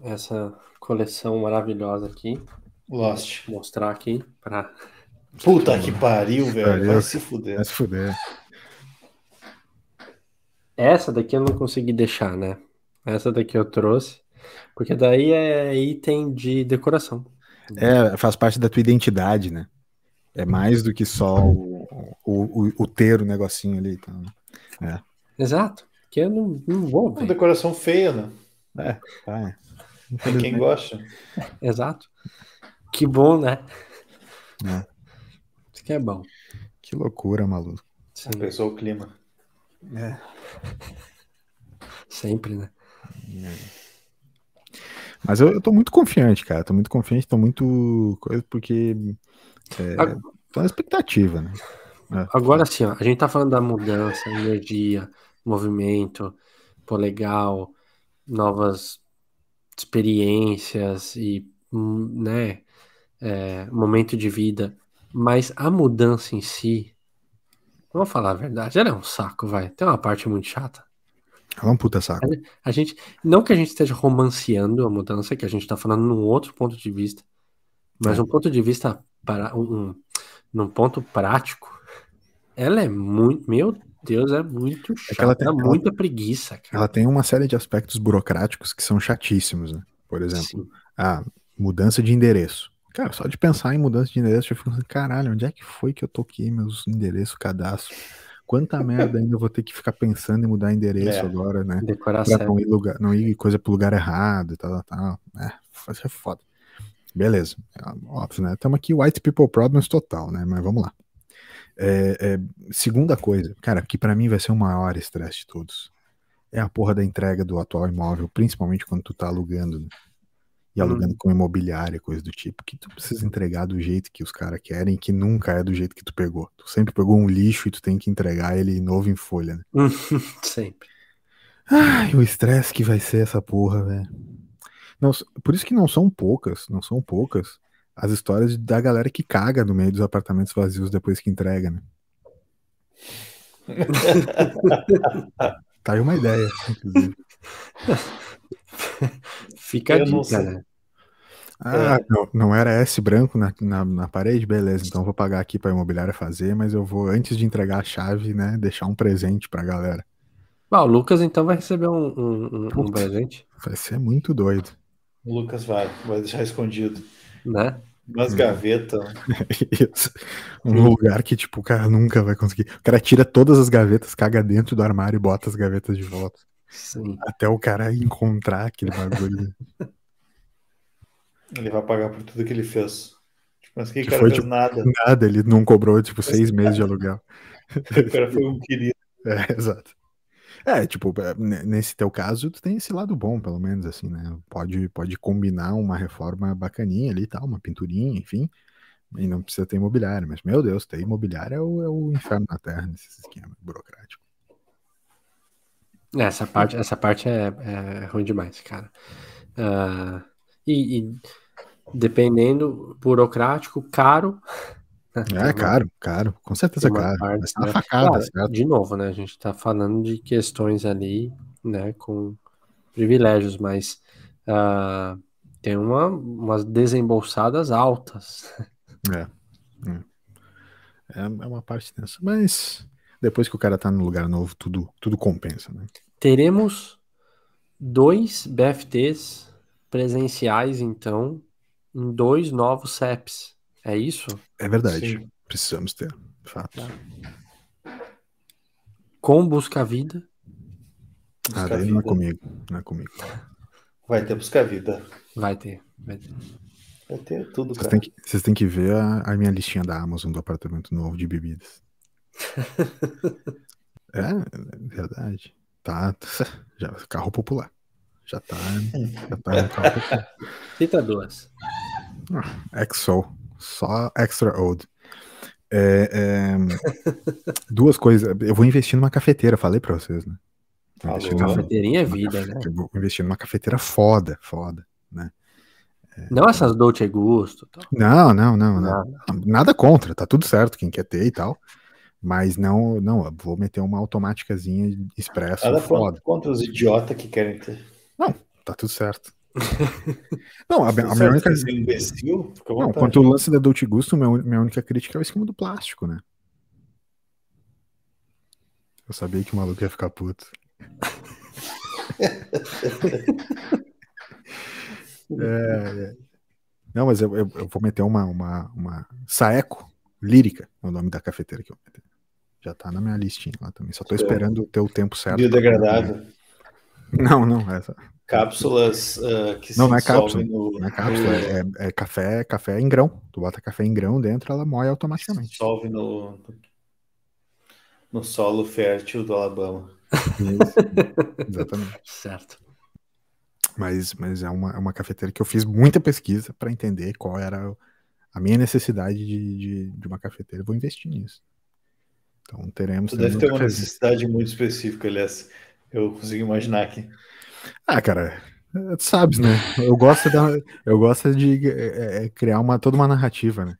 Essa coleção maravilhosa aqui.
Lost.
Vou mostrar aqui para.
Puta que pariu, velho. Vai se fuder.
Vai se fuder.
Essa daqui eu não consegui deixar, né? Essa daqui eu trouxe. Porque daí é item de decoração.
É, faz parte da tua identidade, né? É mais do que só o, o, o, o ter o negocinho ali. Então, é.
Exato. Que eu não, não vou
ver. Uma decoração feia, né?
É, tá. É.
Quem gosta.
Exato. Que bom, né?
É.
Isso que é bom.
Que loucura, maluco.
Sim. Pensou o clima.
É.
Sempre, né?
É. Mas eu, eu tô muito confiante, cara. Tô muito confiante, tô muito. coisa porque. É, tô na expectativa, né?
É. Agora sim, ó, a gente tá falando da mudança, energia, movimento, pô, legal, novas experiências e, né, é, momento de vida, mas a mudança em si, vamos falar a verdade, ela é um saco, vai. Tem uma parte muito chata.
Ela é um puta saco.
A gente, não que a gente esteja romanceando a mudança, que a gente tá falando num outro ponto de vista, mas é. um ponto de vista para um, um num ponto prático, ela é muito, meu Deus, é muito chato. É ela tem muita preguiça, cara.
Ela tem uma série de aspectos burocráticos que são chatíssimos, né? Por exemplo, Sim. a mudança de endereço. Cara, só de pensar em mudança de endereço, eu fico assim, caralho, onde é que foi que eu toquei meus endereços, cadastro? Quanta merda ainda eu vou ter que ficar pensando em mudar endereço é, agora, né?
Decorar pra
não ir, lugar, não ir coisa pro lugar errado e tal, tal. É, vai ser foda. Beleza, é, óbvio, né? Estamos aqui white people problems total, né? Mas vamos lá. É, é, segunda coisa, cara, que para mim vai ser o maior estresse de todos. É a porra da entrega do atual imóvel, principalmente quando tu tá alugando, né? E alugando hum. com imobiliária, coisa do tipo, que tu precisa entregar do jeito que os caras querem, que nunca é do jeito que tu pegou. Tu sempre pegou um lixo e tu tem que entregar ele novo em folha, né?
sempre.
Ai, o estresse que vai ser essa porra, velho. Por isso que não são poucas, não são poucas as histórias da galera que caga no meio dos apartamentos vazios depois que entrega, né? tá aí uma ideia, inclusive.
Fica a dica, né?
Ah, é. não, não, era S branco na, na, na, parede? Beleza, então vou pagar aqui pra imobiliária fazer, mas eu vou, antes de entregar a chave, né, deixar um presente pra galera.
Ah, o Lucas então vai receber um, um, um presente.
Vai ser muito doido.
O Lucas vai, vai deixar escondido.
Né?
Umas gavetas.
Isso. Um lugar que, tipo, o cara nunca vai conseguir. O cara tira todas as gavetas, caga dentro do armário e bota as gavetas de volta.
Sim.
Até o cara encontrar aquele bagulho.
Ele vai pagar por tudo que ele fez. Tipo, mas que, que cara foi, fez tipo, nada.
Nada, ele não cobrou, tipo, seis meses de aluguel.
O cara foi um querido.
É, exato. É, tipo, é, nesse teu caso, tu tem esse lado bom, pelo menos, assim, né? Pode, pode combinar uma reforma bacaninha ali e tal, uma pinturinha, enfim, e não precisa ter imobiliário. Mas, meu Deus, ter imobiliário é o, é o inferno na terra nesse esquema burocrático.
Essa parte, essa parte é, é ruim demais, cara. Uh, e, e, dependendo, burocrático, caro.
É caro, caro, com certeza caro. Parte,
né? facada, claro, de novo, né? A gente está falando de questões ali, né, com privilégios, mas uh, tem uma, umas desembolsadas altas.
É, é. É, é uma parte tensa. Mas depois que o cara tá no lugar novo, tudo, tudo compensa, né?
Teremos dois BFTs presenciais, então, em dois novos CEPs. É isso?
É verdade. Sim. Precisamos ter, de fato.
Com Busca Vida.
Busca ah, daí vida. não é comigo. Não é comigo.
Vai ter Busca Vida.
Vai ter. Vai ter.
Vai ter tudo,
vocês cara. Têm que, vocês têm que ver a, a, minha listinha da Amazon do apartamento novo de bebidas. é, é verdade. Tá, já, carro popular. Já tá, já tá carro popular.
Cita duas.
Ah, Exo, só extra old. É, é, duas coisas. Eu vou investir numa cafeteira, falei pra vocês, né?
Cafeteirinha é vida, né?
Eu vou investir numa cafeteira foda, foda, né?
Não essas Dolce Gusto.
Tá? Não, não, não, não. Nada contra, tá tudo certo, quem quer ter e tal. Mas não, não, vou meter uma automáticazinha expresso. Nada
foda. contra os idiotas que querem ter.
Não, tá tudo certo. não, a, a minha única. Imbecil, não, quanto ao lance da Dolce Gusto, minha, minha única crítica é o esquema do plástico, né? Eu sabia que o maluco ia ficar puto. É, é. Não, mas eu, eu, eu, vou meter uma, uma, uma Saeco Lírica, é o nome da cafeteira que eu vou meter. Já tá na minha listinha lá também. Só tô esperando ter o tempo certo.
Biodegradável.
Não, não, essa.
Cápsulas uh, que
não, se não é cápsula, no, não é cápsula, é, é, café, café em grão. Tu bota café em grão dentro, ela moe automaticamente.
Dissolve no, no solo fértil do Alabama.
Isso, exatamente.
certo.
Mas, mas é, uma, é uma cafeteira que eu fiz muita pesquisa para entender qual era a minha necessidade de, de, de, uma cafeteira. Vou investir nisso. Então teremos.
Tu deve ter uma necessidade muito específica, aliás. Eu consigo imaginar aqui.
Ah, cara, tu sabes, né? Eu gosto, da, eu gosto de é, é, criar uma, toda uma narrativa, né?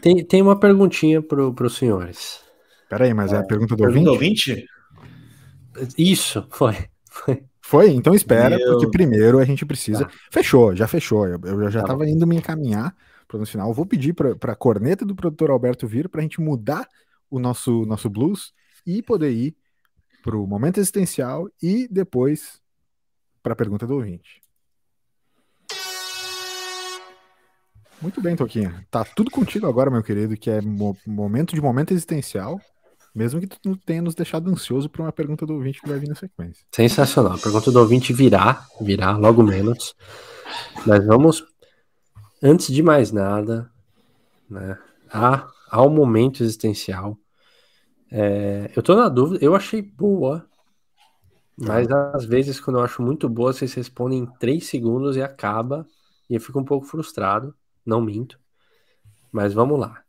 Tem, tem uma perguntinha para os senhores.
Peraí, mas é a pergunta do pergunta ouvinte?
ouvinte? Isso, foi. foi.
Foi? Então espera, Meu... porque primeiro a gente precisa. Tá. Fechou, já fechou. Eu, eu já estava tá indo me encaminhar para no final. Eu vou pedir para a corneta do produtor Alberto vir para a gente mudar o nosso, nosso blues e poder ir para o momento existencial e depois para a pergunta do ouvinte. Muito bem, Toquinha. Tá tudo contigo agora, meu querido, que é mo momento de momento existencial. Mesmo que tu tenha nos deixado ansioso por uma pergunta do ouvinte que vai vir na sequência.
Sensacional. A pergunta do ouvinte virá, virá logo menos. Mas vamos, antes de mais nada, né, ao momento existencial. É, eu tô na dúvida, eu achei boa, mas às vezes quando eu acho muito boa, vocês respondem em três segundos e acaba, e eu fico um pouco frustrado, não minto. Mas vamos lá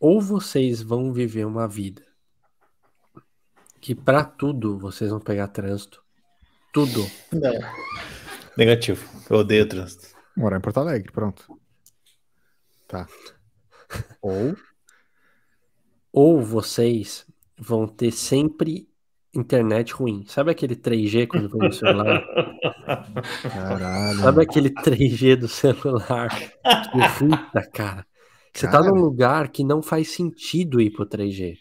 ou vocês vão viver uma vida que para tudo vocês vão pegar trânsito. Tudo.
Não. Negativo. Eu odeio trânsito.
Morar em Porto Alegre, pronto. Tá.
Ou ou vocês vão ter sempre internet ruim. Sabe aquele 3G quando vem no celular? Caralho. Sabe aquele 3G do celular? Que cara. Você tá num lugar que não faz sentido ir pro 3G.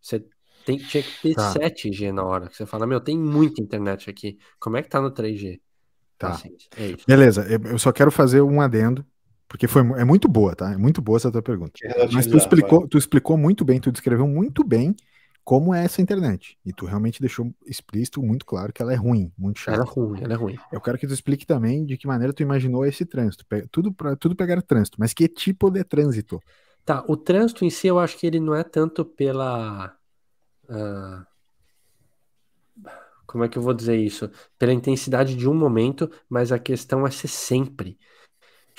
Você tem, tinha que ter tá. 7G na hora. Você fala, meu, tem muita internet aqui. Como é que tá no 3G?
Tá. Assim, é Beleza, eu só quero fazer um adendo, porque foi, é muito boa, tá? É muito boa essa tua pergunta. Mas tu explicou, tu explicou muito bem, tu descreveu muito bem como é essa internet. E tu realmente deixou explícito muito claro que ela é ruim, muito chata.
Ela é ruim, ela é ruim.
Eu quero que tu explique também de que maneira tu imaginou esse trânsito. Tudo para tudo pegar trânsito, mas que tipo de trânsito?
Tá, o trânsito em si eu acho que ele não é tanto pela. Uh, como é que eu vou dizer isso? Pela intensidade de um momento, mas a questão é ser sempre.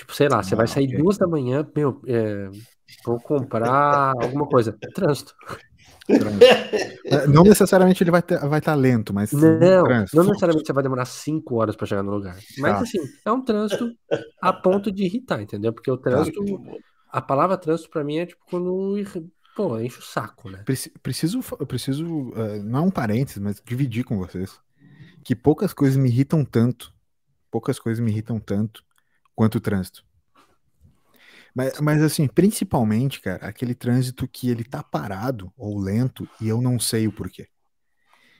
Tipo, sei lá, você vai sair okay. duas da manhã, meu, é, vou comprar alguma coisa. Trânsito.
não necessariamente ele vai estar vai tá lento, mas.
Não, não necessariamente você vai demorar cinco horas para chegar no lugar. Mas tá. assim, é um trânsito a ponto de irritar, entendeu? Porque o tá. trânsito. A palavra trânsito para mim é tipo quando. Pô, enche o saco, né?
Preciso, preciso uh, não é um parênteses, mas dividir com vocês. Que poucas coisas me irritam tanto. Poucas coisas me irritam tanto quanto o trânsito. Mas, mas assim, principalmente, cara, aquele trânsito que ele tá parado ou lento e eu não sei o porquê.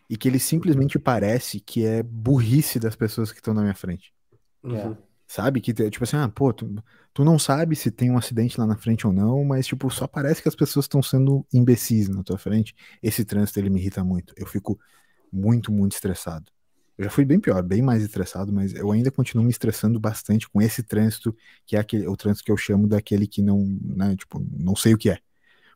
E que ele simplesmente parece que é burrice das pessoas que estão na minha frente. Uhum. Sabe? Que, tipo assim, ah, pô, tu, tu não sabe se tem um acidente lá na frente ou não, mas, tipo, só parece que as pessoas estão sendo imbecis na tua frente. Esse trânsito, ele me irrita muito. Eu fico muito, muito estressado. Eu já fui bem pior, bem mais estressado, mas eu ainda continuo me estressando bastante com esse trânsito, que é aquele, o trânsito que eu chamo daquele que não, né, tipo, não sei o que é.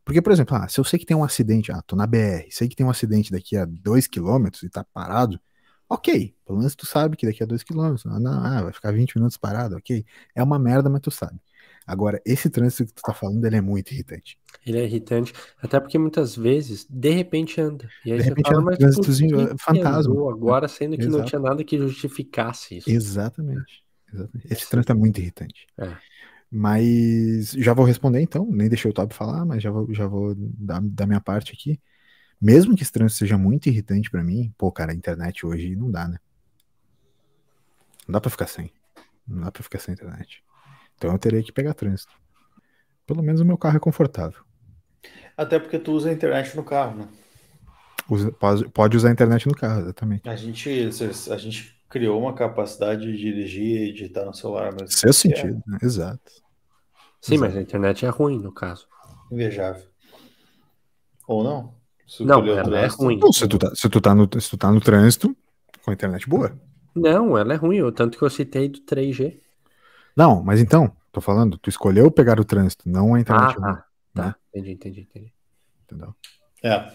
Porque, por exemplo, ah, se eu sei que tem um acidente, ah, tô na BR, sei que tem um acidente daqui a 2 km e tá parado, ok, pelo menos tu sabe que daqui a 2 km, ah, ah, vai ficar 20 minutos parado, ok. É uma merda, mas tu sabe. Agora, esse trânsito que tu tá falando, ele é muito irritante.
Ele é irritante, até porque muitas vezes, de repente anda.
E aí de repente fala, anda um trânsitozinho fantasma.
Agora, sendo que Exato. não tinha nada que justificasse isso.
Exatamente. Exatamente. Esse trânsito é muito irritante. É. Mas já vou responder então, nem deixei o Toby falar, mas já vou, já vou dar da minha parte aqui. Mesmo que esse trânsito seja muito irritante para mim, pô, cara, a internet hoje não dá, né? Não dá pra ficar sem. Não dá pra ficar sem internet. Então eu teria que pegar trânsito. Pelo menos o meu carro é confortável.
Até porque tu usa a internet no carro, né?
Usa, pode, pode usar a internet no carro, exatamente.
A gente, a gente criou uma capacidade de dirigir e editar no celular mesmo.
Seu sentido, é. né? exato.
Sim, exato. mas a internet é ruim no caso.
Invejável. Ou não?
Se não, ela é ruim.
Não, se, tu tá, se, tu tá no, se tu tá no trânsito, com a internet boa.
Não, ela é ruim, tanto que eu citei do 3G.
Não, mas então, tô falando, tu escolheu pegar o trânsito, não a internet.
Ah, tá. Tá, né? entendi, entendi, entendi.
Entendeu?
É.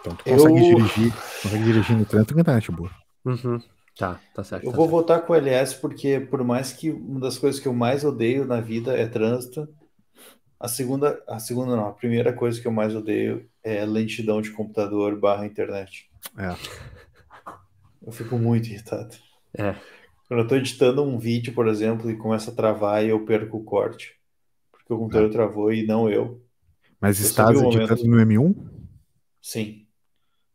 Então tu consegue eu... dirigir, consegue dirigir no trânsito com a internet boa.
Uhum. Tá, tá certo.
Eu
tá
vou
certo.
votar com o LS porque, por mais que uma das coisas que eu mais odeio na vida é trânsito, a segunda, a segunda não, a primeira coisa que eu mais odeio é lentidão de computador barra internet.
É.
Eu fico muito irritado.
É.
Quando eu estou editando um vídeo, por exemplo, e começa a travar e eu perco o corte. Porque o computador é. travou e não eu.
Mas eu estás editando no M1?
Sim.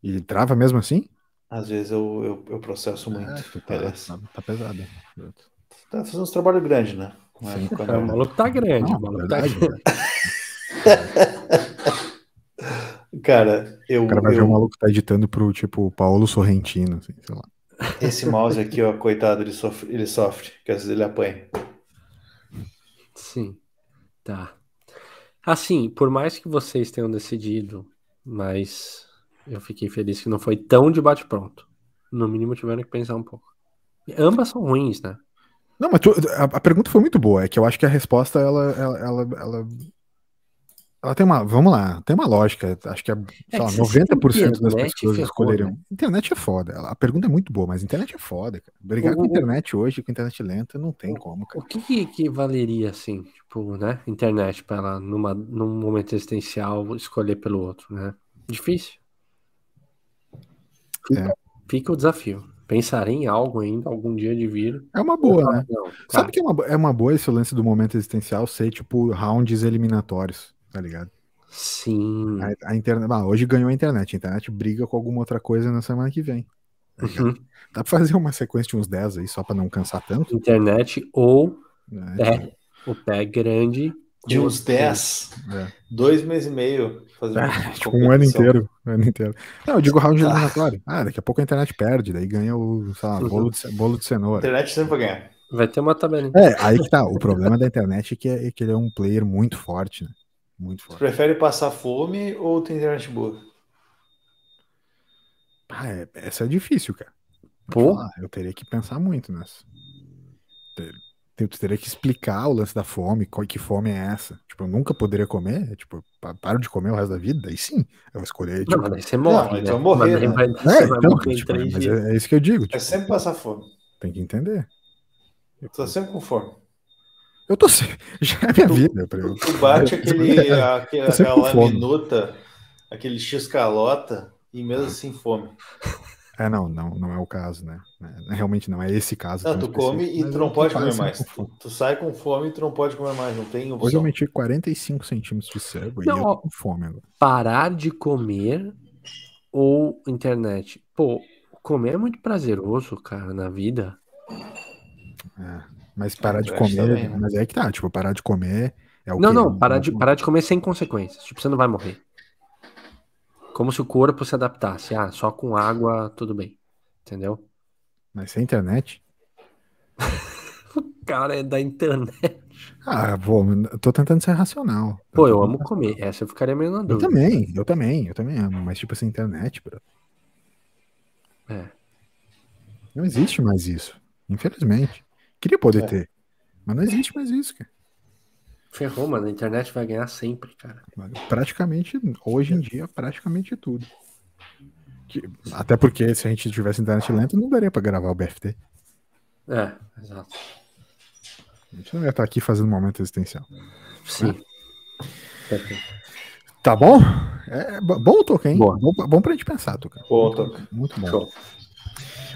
E trava mesmo assim?
Às vezes eu, eu, eu processo muito. É,
tá, tá, tá, pesado.
Tá fazendo um trabalho grande, né?
Sim, é, o maluco tá grande. Não, o maluco tá grande.
Cara, eu.
O cara vai
eu...
ver o maluco tá editando pro tipo Paulo Sorrentino, assim, sei lá.
Esse mouse aqui, ó, coitado, ele sofre, ele sofre, que às vezes ele apanha.
Sim. Tá. Assim, por mais que vocês tenham decidido, mas eu fiquei feliz que não foi tão de bate-pronto. No mínimo tiveram que pensar um pouco. Ambas são ruins, né?
Não, mas tu, a, a, pergunta foi muito boa. É que eu acho que a resposta, ela, ela, ela, ela ela tem uma, vamos lá, tem uma lógica. Acho que é, sei lá, 90% das pessoas escolheriam. Né? Internet é foda. A pergunta é muito boa, mas internet é foda, cara. Brigar o, com internet hoje, com internet lenta, não tem como, cara.
O que, que valeria, assim, tipo, né, internet para ela, numa, num momento existencial, escolher pelo outro, né? Difícil. Fica, é. fica o desafio. Pensar em algo ainda, algum dia de vir.
É uma boa, né? Não, Sabe que é uma, é uma boa esse lance do momento existencial ser, tipo, rounds eliminatórios tá ligado?
Sim.
A, a internet, ah, hoje ganhou a internet. A internet briga com alguma outra coisa na semana que vem. Tá uhum. Dá pra fazer uma sequência de uns 10 aí, só pra não cansar tanto?
Internet ou é, pé. Tipo... O pé grande.
De uns 10. É. Dois meses e meio.
É, tipo, um ano inteiro. Um ano inteiro. Não, eu digo round de eliminatório. Ah, daqui a pouco a internet perde, daí ganha o, sei lá, uhum. bolo de, bolo de cenoura. A
internet sempre vai ganhar.
Vai ter uma tabela.
É, aí que tá. O problema da internet é que, é que ele é um player muito forte, né? Muito forte.
Você prefere passar fome ou tem internet boa?
Ah, é, essa é difícil, cara.
Pô?
eu teria que pensar muito nessa. Eu teria que explicar o lance da fome, qual que fome é essa. Tipo, eu nunca poderia comer, tipo, paro de comer o resto da vida, daí sim, eu vou escolher. Tipo...
Não, mas você morre, não,
né? então morrer, né?
vai, é, então, morrer tipo, mas é, é, isso que eu digo.
Tipo, é sempre passar fome.
Tem que entender.
Eu tô sempre com fome.
Eu tô já é minha vida.
Tu, tu bate aquele, aquele aquela minuta, aquele x-calota e mesmo assim fome.
É, não, não, não é o caso, né? É, realmente não é esse caso.
Não, tu come e tu não pode comer mais. Tu, tu, sai com fome e tu não pode comer mais, não tem opção.
Hoje eu meti 45 centímetros de cérebro não, e eu tô com fome agora.
Parar de comer ou internet? Pô, comer é muito prazeroso, cara, na vida.
É, mas parar é, de comer, também, né? mas é que tá, tipo, parar de comer é o
Não, não, parar de, parar de comer sem consequências. Tipo, você não vai morrer. Como se o corpo se adaptasse. Ah, só com água, tudo bem. Entendeu?
Mas sem internet?
o cara é da internet.
Ah, vou, eu tô tentando ser racional.
Pô, eu, eu amo comer. Essa eu ficaria meio na dúvida.
Eu também, eu também, eu também amo. Mas tipo assim, internet, bro.
É.
Não existe mais isso. Infelizmente. Queria poder é. ter. Mas não existe mais isso, cara.
Ferrou, mano. A internet vai ganhar sempre, cara.
Praticamente, hoje em dia, praticamente tudo. Que, até porque se a gente tivesse internet lenta, não daria para gravar o BFT.
É, exato.
A gente não ia estar aqui fazendo um momento existencial.
Sim.
Né? Tá bom? É, bom o toque, hein? Boa. Bom, bom pra gente pensar, Toca.
Bom toque.
Muito bom. Show.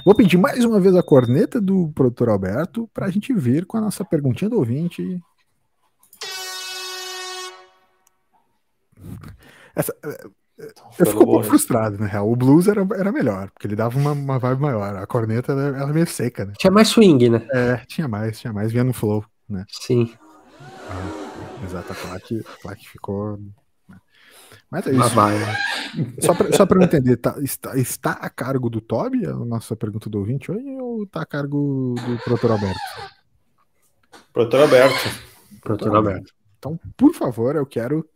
Vou pedir mais uma vez a corneta do produtor Alberto para a gente vir com a nossa perguntinha do ouvinte Essa, é, eu fico um pouco frustrado, na real. O blues era, era melhor, porque ele dava uma, uma vibe maior. A corneta ela, ela é meio seca, né?
Tinha mais swing, né?
É, tinha mais, tinha mais, vinha no flow, né?
Sim.
Ah, exato, a claque, a claque ficou. Mas é isso. Vai? Só pra, só pra eu entender, tá, está, está a cargo do Toby, a nossa pergunta do ouvinte, ou está a cargo do Protor Alberto?
Protor Alberto.
Protor Alberto.
Então, por favor, eu quero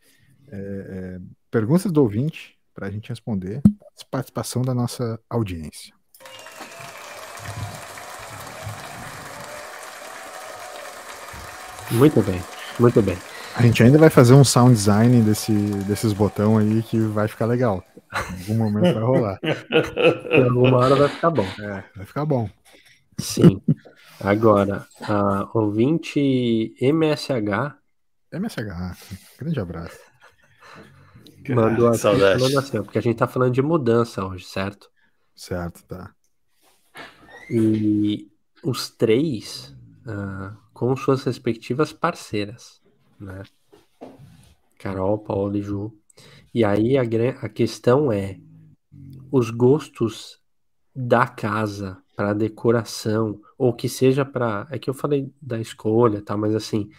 é, é, perguntas do ouvinte para a gente responder, participação da nossa audiência.
Muito bem, muito bem.
A gente ainda vai fazer um sound design desse, desses botão aí que vai ficar legal. Em algum momento vai rolar.
Em alguma hora vai ficar bom.
É, vai ficar bom.
Sim. Agora, a ouvinte MSH.
MSH, grande abraço.
Mandou assim, falando assim, porque a gente tá falando de mudança hoje, certo?
Certo, tá.
E os três uh, com suas respectivas parceiras, né? Carol, Paulo e Ju. E aí a, a questão é os gostos da casa para decoração ou que seja para é que eu falei da escolha, tá? Mas assim,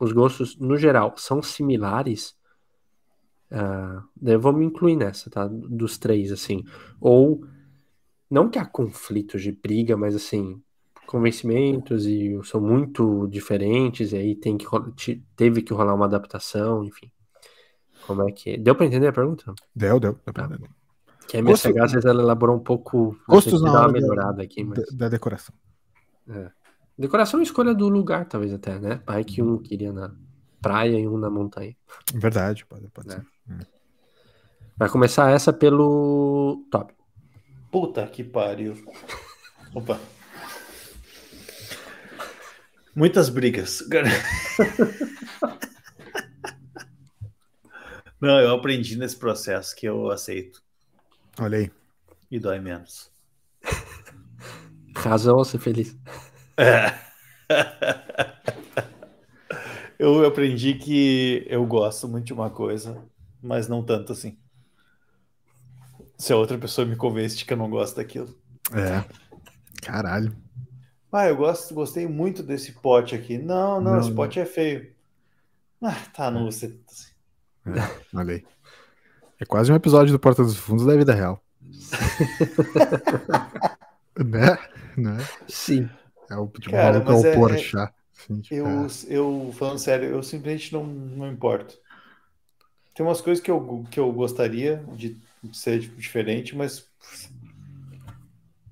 os gostos no geral são similares Uh, eu vou me incluir nessa, tá? Dos três, assim. Ou, não que há conflitos de briga, mas assim, convencimentos e são muito diferentes, e aí tem que, teve que rolar uma adaptação, enfim. Como é que. Deu pra entender a pergunta?
Deu, deu, deu pra tá. entender.
Que a minha Gosto... às vezes ela elaborou um pouco.
Gostos na hora
melhorada aqui, mas...
da, decoração.
É. Decoração e escolha do lugar, talvez até, né? Pai que um queria na praia e um na montanha.
Verdade, pode, pode é. ser.
Vai começar essa pelo top.
Puta que pariu. Opa. Muitas brigas. Não, eu aprendi nesse processo que eu aceito.
Olha aí.
E dói menos.
Razão ser feliz.
É. Eu aprendi que eu gosto muito de uma coisa mas não tanto assim. Se a outra pessoa me convence de que eu não gosto daquilo.
É. Caralho.
Ah, eu gosto, gostei muito desse pote aqui. Não, não, não esse pote é feio. Ah, tá, não você. Assim.
É, olha aí. É quase um episódio do Porta dos Fundos da vida real. né? né?
Sim.
É o tipo, Cara, maluco ao é, Porsche. É,
assim, tipo, eu, é. eu, falando sério, eu simplesmente não, não importo. Tem umas coisas que eu, que eu gostaria de ser diferente, mas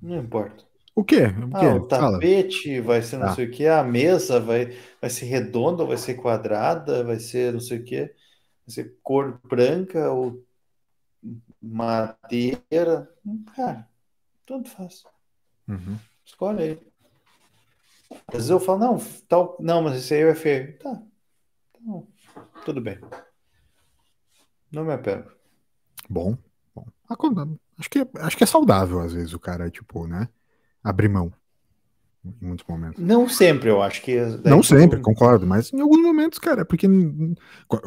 não importa.
O quê? O, quê?
Ah, o tapete Fala. vai ser não ah. sei o quê, a mesa vai, vai ser redonda, vai ser quadrada, vai ser não sei o quê, vai ser cor branca ou madeira. Cara, tanto faz.
Uhum.
Escolhe aí. Às vezes eu falo, não, tal, não, mas esse aí é feio. Tá. Então, tudo bem. Não me apego.
Bom, bom. Acho que, é, acho que é saudável, às vezes, o cara, tipo, né? Abrir mão. Em muitos momentos.
Não sempre, eu acho que.
Não sempre, concordo, mas em alguns momentos, cara, é porque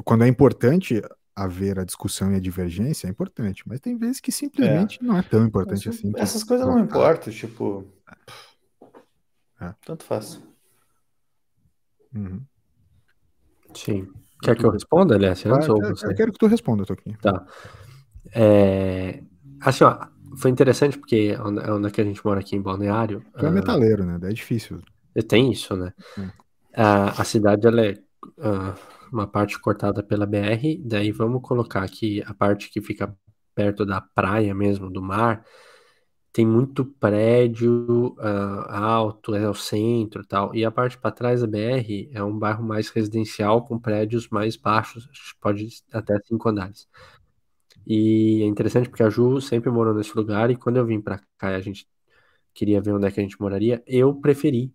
quando é importante haver a discussão e a divergência, é importante. Mas tem vezes que simplesmente é. não é tão importante assim.
Essas coisas não importam, tipo. É. Tanto faz.
Uhum. Sim. Quer que eu responda, aliás?
Ah, você? Eu quero que tu responda, Toquinho.
Tá. É, assim, ó, foi interessante porque onde, onde é que a gente mora aqui em Balneário.
Tu é uh, metaleiro, né? É difícil.
Tem isso, né? Uh, a cidade ela é uh, uma parte cortada pela BR, daí vamos colocar aqui a parte que fica perto da praia mesmo, do mar. Tem muito prédio alto, é o centro e tal. E a parte para trás da BR é um bairro mais residencial com prédios mais baixos, pode até cinco andares. E é interessante porque a Ju sempre morou nesse lugar e quando eu vim para cá a gente queria ver onde é que a gente moraria, eu preferi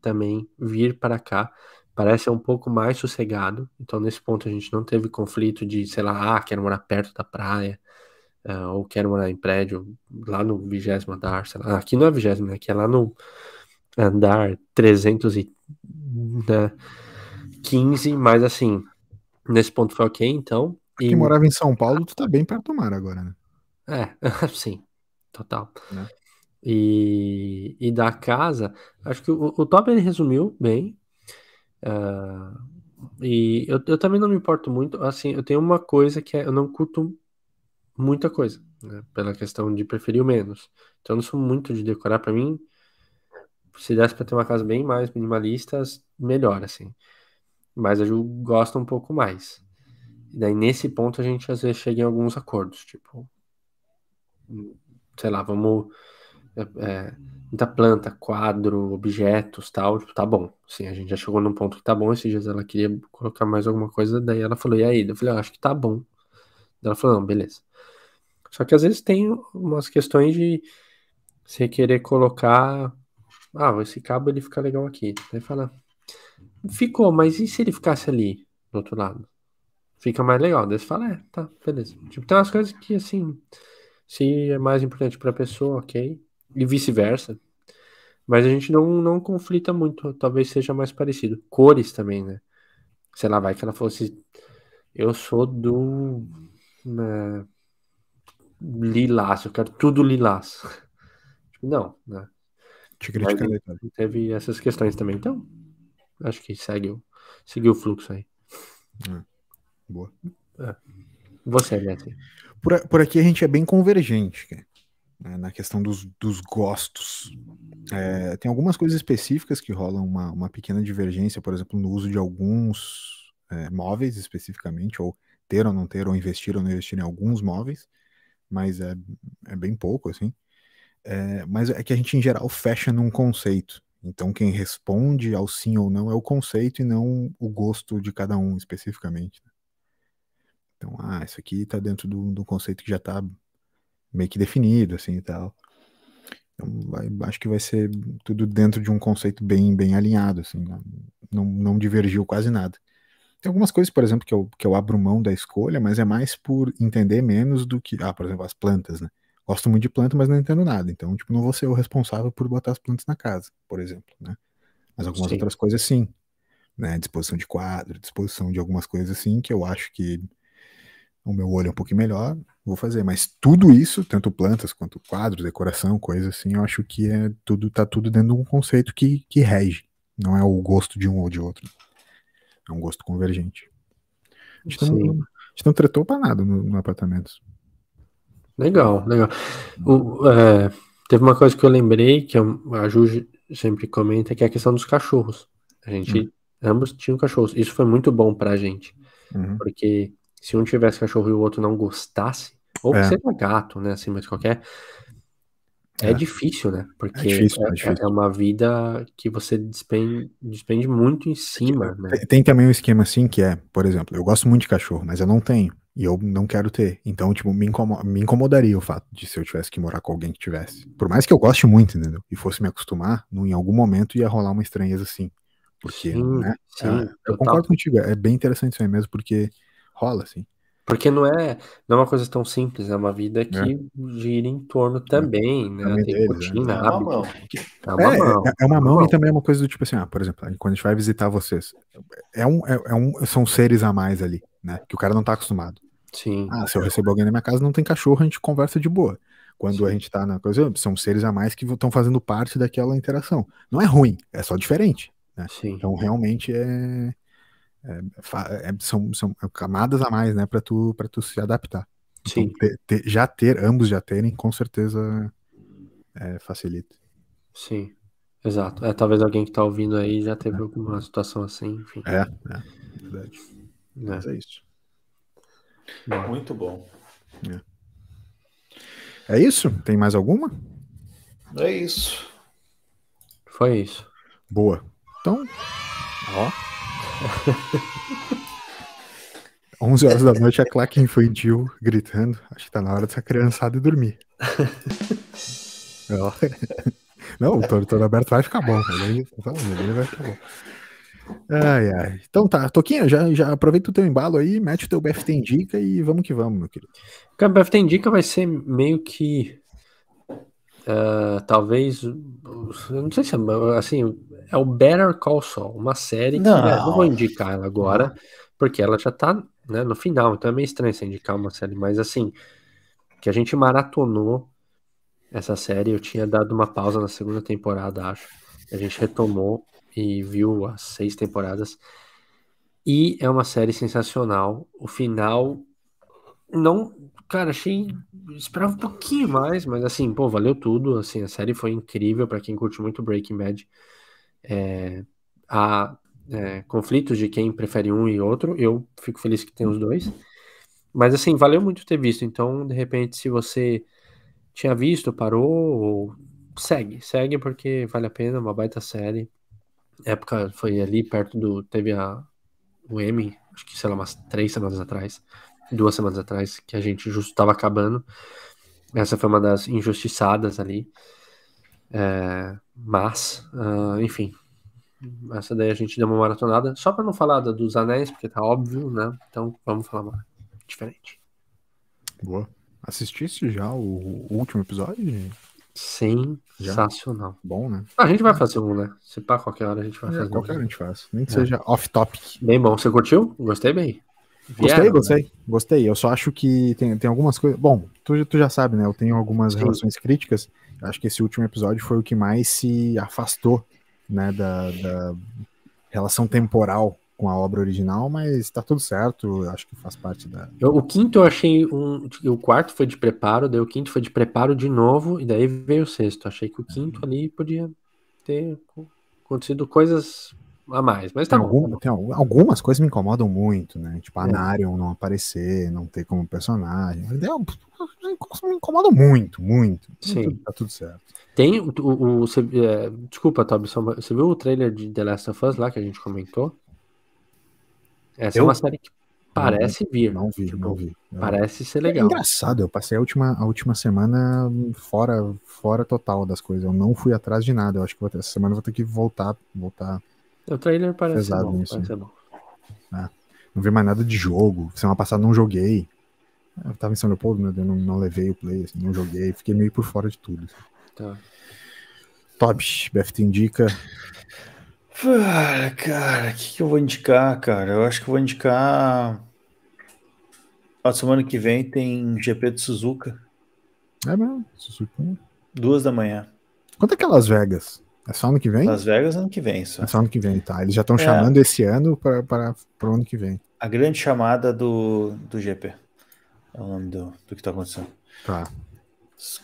também vir para cá. Parece um pouco mais sossegado, então nesse ponto a gente não teve conflito de, sei lá, ah, quero morar perto da praia, uh, ou quero morar em prédio lá no vigésimo andar, sei lá. Aqui não é vigésimo, né? Aqui é lá no andar 315, né? mas assim, nesse ponto foi ok, então.
Quem morava em São Paulo, tu tá bem perto do mar agora, né?
É, sim, total. Né? E, e da casa, acho que o, o Top ele resumiu bem. Uh, e eu, eu também não me importo muito. Assim, eu tenho uma coisa que é, eu não curto muita coisa, né? Pela questão de preferir o menos. Então eu não sou muito de decorar para mim. Se desse para ter uma casa bem mais minimalista, melhor, assim. Mas eu gosto um pouco mais. E daí, nesse ponto, a gente às vezes chega em alguns acordos, tipo, sei lá, vamos. É, é, muita planta, quadro, objetos, tal, tipo, tá bom. Sim, a gente já chegou num ponto que tá bom. Esses dias ela queria colocar mais alguma coisa, daí ela falou, e aí? Eu falei, ah, acho que tá bom. Ela falou, não, beleza. Só que às vezes tem umas questões de você querer colocar. Ah, esse cabo ele fica legal aqui. Daí fala, ficou, mas e se ele ficasse ali, do outro lado? Fica mais legal. Daí você fala, é, tá, beleza. Tipo, tem umas coisas que, assim, se é mais importante pra pessoa, ok. E vice-versa. Mas a gente não, não conflita muito, talvez seja mais parecido. Cores também, né? Sei lá, vai que ela fosse. Eu sou do. Né, lilás, eu quero tudo lilás. Tipo, não, né?
Te criticarei,
Teve essas questões também. Então, acho que segue, segue o fluxo aí.
Hum. Boa.
É. Você, Messi.
Por, por aqui a gente é bem convergente né, na questão dos, dos gostos. É, tem algumas coisas específicas que rolam uma, uma pequena divergência, por exemplo, no uso de alguns é, móveis especificamente, ou ter ou não ter, ou investir ou não investir em alguns móveis, mas é, é bem pouco, assim. É, mas é que a gente, em geral, fecha num conceito. Então, quem responde ao sim ou não é o conceito e não o gosto de cada um especificamente. Né? Então, ah, isso aqui está dentro do, do conceito que já está meio que definido, assim e tal. Então, vai, acho que vai ser tudo dentro de um conceito bem, bem alinhado, assim, não, não divergiu quase nada. Tem algumas coisas, por exemplo, que eu, que eu abro mão da escolha, mas é mais por entender menos do que, ah, por exemplo, as plantas, né? Gosto muito de planta, mas não entendo nada. Então, tipo, não vou ser o responsável por botar as plantas na casa, por exemplo, né? Mas algumas sim. outras coisas sim, né? Disposição de quadro, disposição de algumas coisas assim, que eu acho que o meu olho é um pouquinho melhor, vou fazer. Mas tudo isso, tanto plantas quanto quadros, decoração, coisa assim, eu acho que é tudo tá tudo dentro de um conceito que, que rege. Não é o gosto de um ou de outro. É um gosto convergente. A gente, não, a gente não tretou para nada no, no, apartamento.
Legal, legal. O, é, teve uma coisa que eu lembrei, que a Ju sempre comenta, que é a questão dos cachorros. A gente, hum. ambos tinham cachorros. Isso foi muito bom pra gente. Uhum. Porque se um tivesse cachorro e o outro não gostasse, ou é. seja gato, né, assim, mas qualquer, é, é, difícil, né? Porque é, difícil, é, é, difícil. é, uma vida que você despende, despende muito em cima, né?
Tem, tem, também um esquema assim que é, por exemplo, eu gosto muito de cachorro, mas eu não tenho. E eu não quero ter. Então, tipo, me, incomoda, me incomodaria o fato de se eu tivesse que morar com alguém que tivesse. Por mais que eu goste muito, entendeu? E fosse me acostumar, em algum momento ia rolar uma estranheza assim. Porque, sim, né? Sim, eu concordo contigo, é bem interessante isso aí mesmo, porque rola, assim.
Porque não é, não é uma coisa tão simples, é uma vida que é. gira em torno também, né? Também Tem deles, rotina, é. hábito.
É uma mão. É, é, é uma mão e também é uma coisa do tipo assim, ah, por exemplo, quando a gente vai visitar vocês, é um, é, é um, são seres a mais ali, né? Que o cara não tá acostumado.
Sim.
Ah, se eu recebo alguém na minha casa, não tem cachorro, a gente conversa de boa. Quando Sim. a gente tá na coisa, são seres a mais que estão fazendo parte daquela interação. Não é ruim, é só diferente. Né? Então realmente é, é, é, são, são camadas a mais, né, para tu para tu se adaptar.
Então, Sim.
Então, ter, ter, já ter ambos já terem, com certeza é, facilita.
Sim, exato. É talvez alguém que tá ouvindo aí já teve é. alguma situação assim, enfim.
É, é, verdade. É. Mas é isso.
Muito bom.
É. é isso? Tem mais alguma?
É isso.
Foi isso.
Boa. Então, ó. 11 horas da noite, a claque infantil gritando. Acho que tá na hora dessa criançada dormir. Não, o tortor aberto vai ficar bom. Ele, ele vai ficar bom. Ai, ai. Então tá, Toquinha, já, já aproveita o teu embalo aí, mete o teu BFT em dica e vamos que vamos, meu querido.
Cara, o BFT em dica vai ser meio que. Uh, talvez. Não sei se é. Assim, é o Better Call Saul, uma série que não, não vou indicar ela agora, porque ela já tá né, no final, então é meio estranho você indicar uma série, mas assim, que a gente maratonou essa série, eu tinha dado uma pausa na segunda temporada, acho. A gente retomou e viu as seis temporadas. E é uma série sensacional. O final não, cara, achei esperava um pouquinho mais, mas assim, pô, valeu tudo, assim, a série foi incrível para quem curte muito Breaking Bad. É, há é, conflitos de quem prefere um e outro. Eu fico feliz que tem os dois. Mas assim, valeu muito ter visto. Então, de repente, se você tinha visto, parou, segue, segue porque vale a pena, uma baita série. época foi ali perto do. Teve a, o Emmy, acho que sei lá, umas três semanas atrás, duas semanas atrás, que a gente justo estava acabando. Essa foi uma das injustiçadas ali. É, mas, uh, enfim, essa daí a gente deu uma maratonada. Só para não falar da, dos anéis, porque tá óbvio, né? Então vamos falar uma diferente.
Boa. Assististe já o, o último episódio?
Sensacional.
Já? Bom, né?
a gente vai fazer um, né? Se pá, qualquer hora a gente vai é, fazer
qualquer um. hora a gente faz. Nem que é. seja off-topic.
Bem bom. Você curtiu? Gostei bem.
Vieram, gostei, gostei. Né? Gostei. Eu só acho que tem, tem algumas coisas. Bom, tu, tu já sabe, né? Eu tenho algumas Sim. relações críticas acho que esse último episódio foi o que mais se afastou né, da, da relação temporal com a obra original, mas tá tudo certo, acho que faz parte da.
Eu, o quinto eu achei um. O quarto foi de preparo, daí o quinto foi de preparo de novo, e daí veio o sexto. Achei que o quinto ali podia ter acontecido coisas a mais, mas tá
tem
bom. Algum,
tá tem algumas coisas me incomodam muito, né? Tipo, a é. Narion não aparecer, não ter como personagem. Me incomoda muito, muito.
Sim.
Tá tudo certo.
Tem o. o, o é, desculpa, Toby, você viu o trailer de The Last of Us lá que a gente comentou? Essa eu? é uma série que parece
não,
vir.
Não vi, tipo, não vi.
Parece ser legal. É
engraçado, eu passei a última, a última semana fora, fora total das coisas. Eu não fui atrás de nada. Eu acho que vou, essa semana eu vou ter que voltar, voltar
o trailer parece pesado bom, nisso. Parece bom.
É. Não vi mais nada de jogo. Semana passada não joguei. Eu tava em São Leopoldo, né? Eu não, não levei o play, assim, não joguei. Fiquei meio por fora de tudo. Assim.
Tá.
Top, BFT indica.
Ah, cara, o que, que eu vou indicar, cara? Eu acho que eu vou indicar. A semana que vem tem GP de Suzuka.
É mesmo? Suzuka.
Duas da manhã.
Quanto é que é Las Vegas? É só ano que vem?
Las Vegas ano que vem, só.
É só ano que vem, tá. Eles já estão é. chamando esse ano para o ano que vem.
A grande chamada do, do GP. É o nome do, do que está acontecendo.
Tá.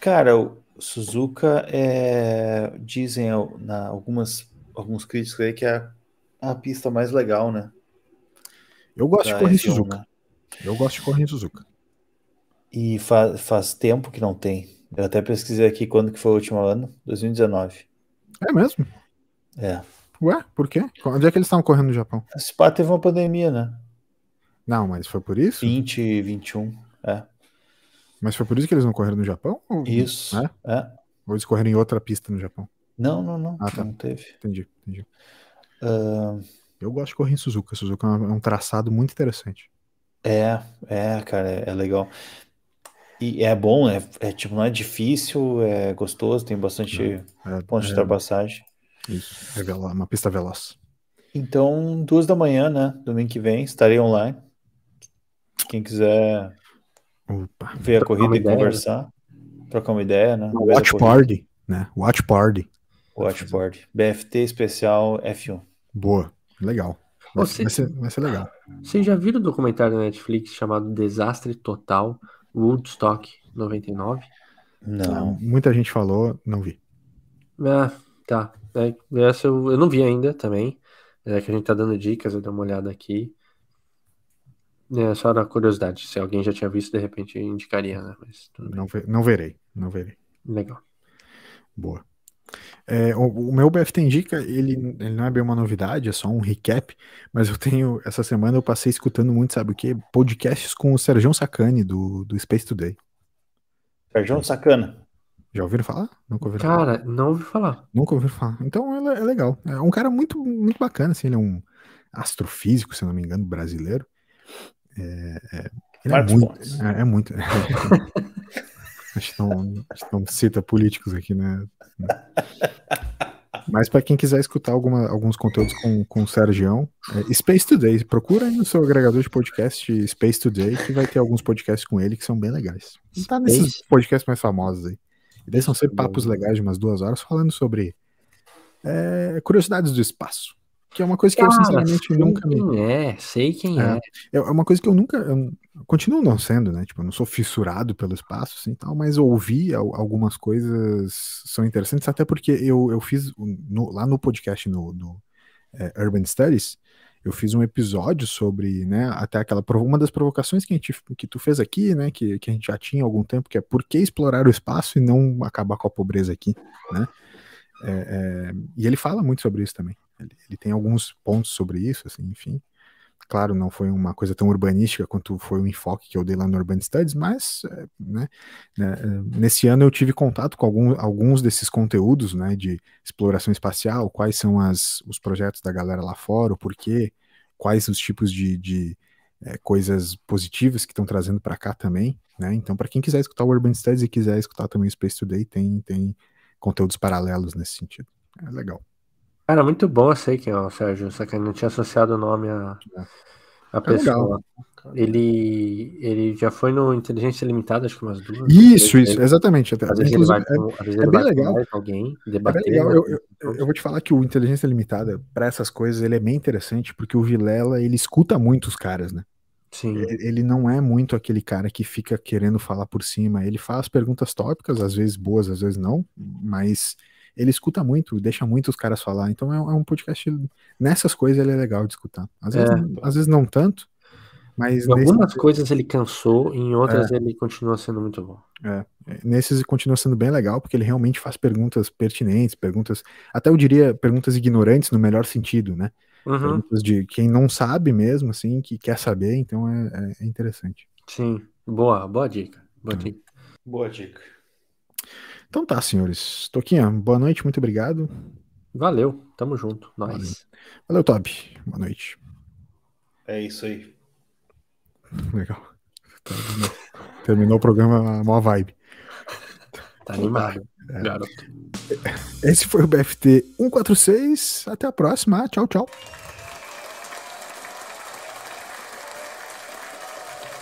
Cara, o Suzuka é. Dizem na, algumas, alguns críticos aí que é a pista mais legal, né?
Eu gosto da de correr em Suzuka. Né? Eu gosto de correr em Suzuka.
E fa faz tempo que não tem. Eu até pesquisei aqui quando que foi o último ano, 2019.
É mesmo?
É.
Ué, por quê? Onde é que eles estavam correndo no Japão?
Esse pá teve uma pandemia, né?
Não, mas foi por isso?
20, 21, é.
Mas foi por isso que eles não correram no Japão?
Ou... Isso,
é? é. Ou eles correram em outra pista no Japão?
Não, não, não.
Ah, tá.
Não teve.
Entendi, entendi.
Uh...
Eu gosto de correr em Suzuka. Suzuka é um traçado muito interessante.
É, é, cara, é, é legal. E é bom, é, é, tipo, não é difícil, é gostoso, tem bastante é, pontos de é. ultrapassagem.
Isso, é uma pista veloz.
Então, duas da manhã, né? Domingo que vem, estarei online. Quem quiser Opa, ver a corrida e ideia, conversar, trocar uma ideia, né?
Watch Party, né? Watch Party.
Watch Party. BFT especial F1.
Boa, legal. Vai, Você, vai, ser, vai ser legal.
Vocês já viram o documentário da Netflix chamado Desastre Total Woodstock 99?
Não.
Muita gente falou, não vi.
Ah, tá. É, essa eu, eu não vi ainda também. É que a gente tá dando dicas, eu dei uma olhada aqui. É só na curiosidade. Se alguém já tinha visto, de repente indicaria, né? Mas
não, não verei, não verei.
Legal.
Boa. É, o, o, meu BFT Indica, ele, ele não é bem uma novidade, é só um recap, mas eu tenho, essa semana eu passei escutando muito, sabe o que? Podcasts com o Serjão Sacani, do, do Space Today.
Serjão Sacana.
Já ouviram falar?
Nunca ouviram Cara, falar. não ouvi falar.
Nunca ouvi falar. Então é, é legal. É um cara muito, muito bacana, assim, ele é um astrofísico, se não me engano, brasileiro. É, é, ele é muito, é, é muito. A gente não, a gente não cita políticos aqui, né? Mas para quem quiser escutar alguma, alguns conteúdos com, com o Sergião, é Space Today, procura aí no seu agregador de podcast Space Today, que vai ter alguns podcasts com ele que são bem legais. Tá nesses podcasts mais famosos aí. E daí são sempre papos legais de umas duas horas falando sobre é, curiosidades do espaço. Que é uma coisa que Cara, eu sinceramente nunca
me. É, sei quem é.
É, é uma coisa que eu nunca. Eu continuo não sendo, né? Tipo, eu não sou fissurado pelo espaço, assim tal, mas ouvir algumas coisas são interessantes, até porque eu, eu fiz no, lá no podcast no, no é, Urban Studies, eu fiz um episódio sobre, né, até aquela uma das provocações que, a gente, que tu fez aqui, né, que, que a gente já tinha há algum tempo, que é por que explorar o espaço e não acabar com a pobreza aqui, né? É, é, e ele fala muito sobre isso também. Ele, ele, tem alguns pontos sobre isso, assim, enfim. Claro, não foi uma coisa tão urbanística quanto foi o enfoque que eu dei lá no Urban Studies, mas é, né, é, nesse ano eu tive contato com algum, alguns desses conteúdos né, de exploração espacial, quais são as, os projetos da galera lá fora, o porquê, quais os tipos de, de é, coisas positivas que estão trazendo para cá também. Né? Então, para quem quiser escutar o Urban Studies e quiser escutar também o Space Today, tem, tem conteúdos paralelos nesse sentido. É legal.
Cara, muito bom, eu sei quem é o Sérgio, só que eu não tinha associado o nome a, a é pessoa. Ele, ele já foi no Inteligência Limitada, acho que umas duas.
Isso, isso, exatamente.
Até, às vezes ele vai com, é, ele bem legal. alguém, debater. É legal.
Eu, eu, eu, vou te falar que o Inteligência Limitada, para essas coisas, ele é bem interessante, porque o Vilela, ele escuta muito os caras, né?
Sim.
Ele não é muito aquele cara que fica querendo falar por cima. Ele faz perguntas tópicas, às vezes boas, às vezes não, mas ele escuta muito, deixa muito os caras falar. Então é, é um podcast. Nessas coisas ele é legal de escutar. Às vezes, é. às vezes não tanto, mas.
Em algumas coisas ele cansou, em outras é. ele continua sendo muito bom.
É. Nesses ele continua sendo bem legal, porque ele realmente faz perguntas pertinentes, perguntas. Até eu diria perguntas ignorantes no melhor sentido, né? Uhum. Perguntas de quem não sabe mesmo, assim, que quer saber, então é, é interessante.
Sim, boa, boa dica. Boa dica.
Boa dica.
Então tá, senhores. Toquinha, boa noite, muito obrigado.
Valeu, tamo junto. Nós. Valeu,
Valeu Toby. Boa noite.
É isso aí.
Legal. Terminou o programa, a maior vibe.
Tá animado, é. garoto.
Esse foi o BFT 146. Até a próxima. Tchau, tchau.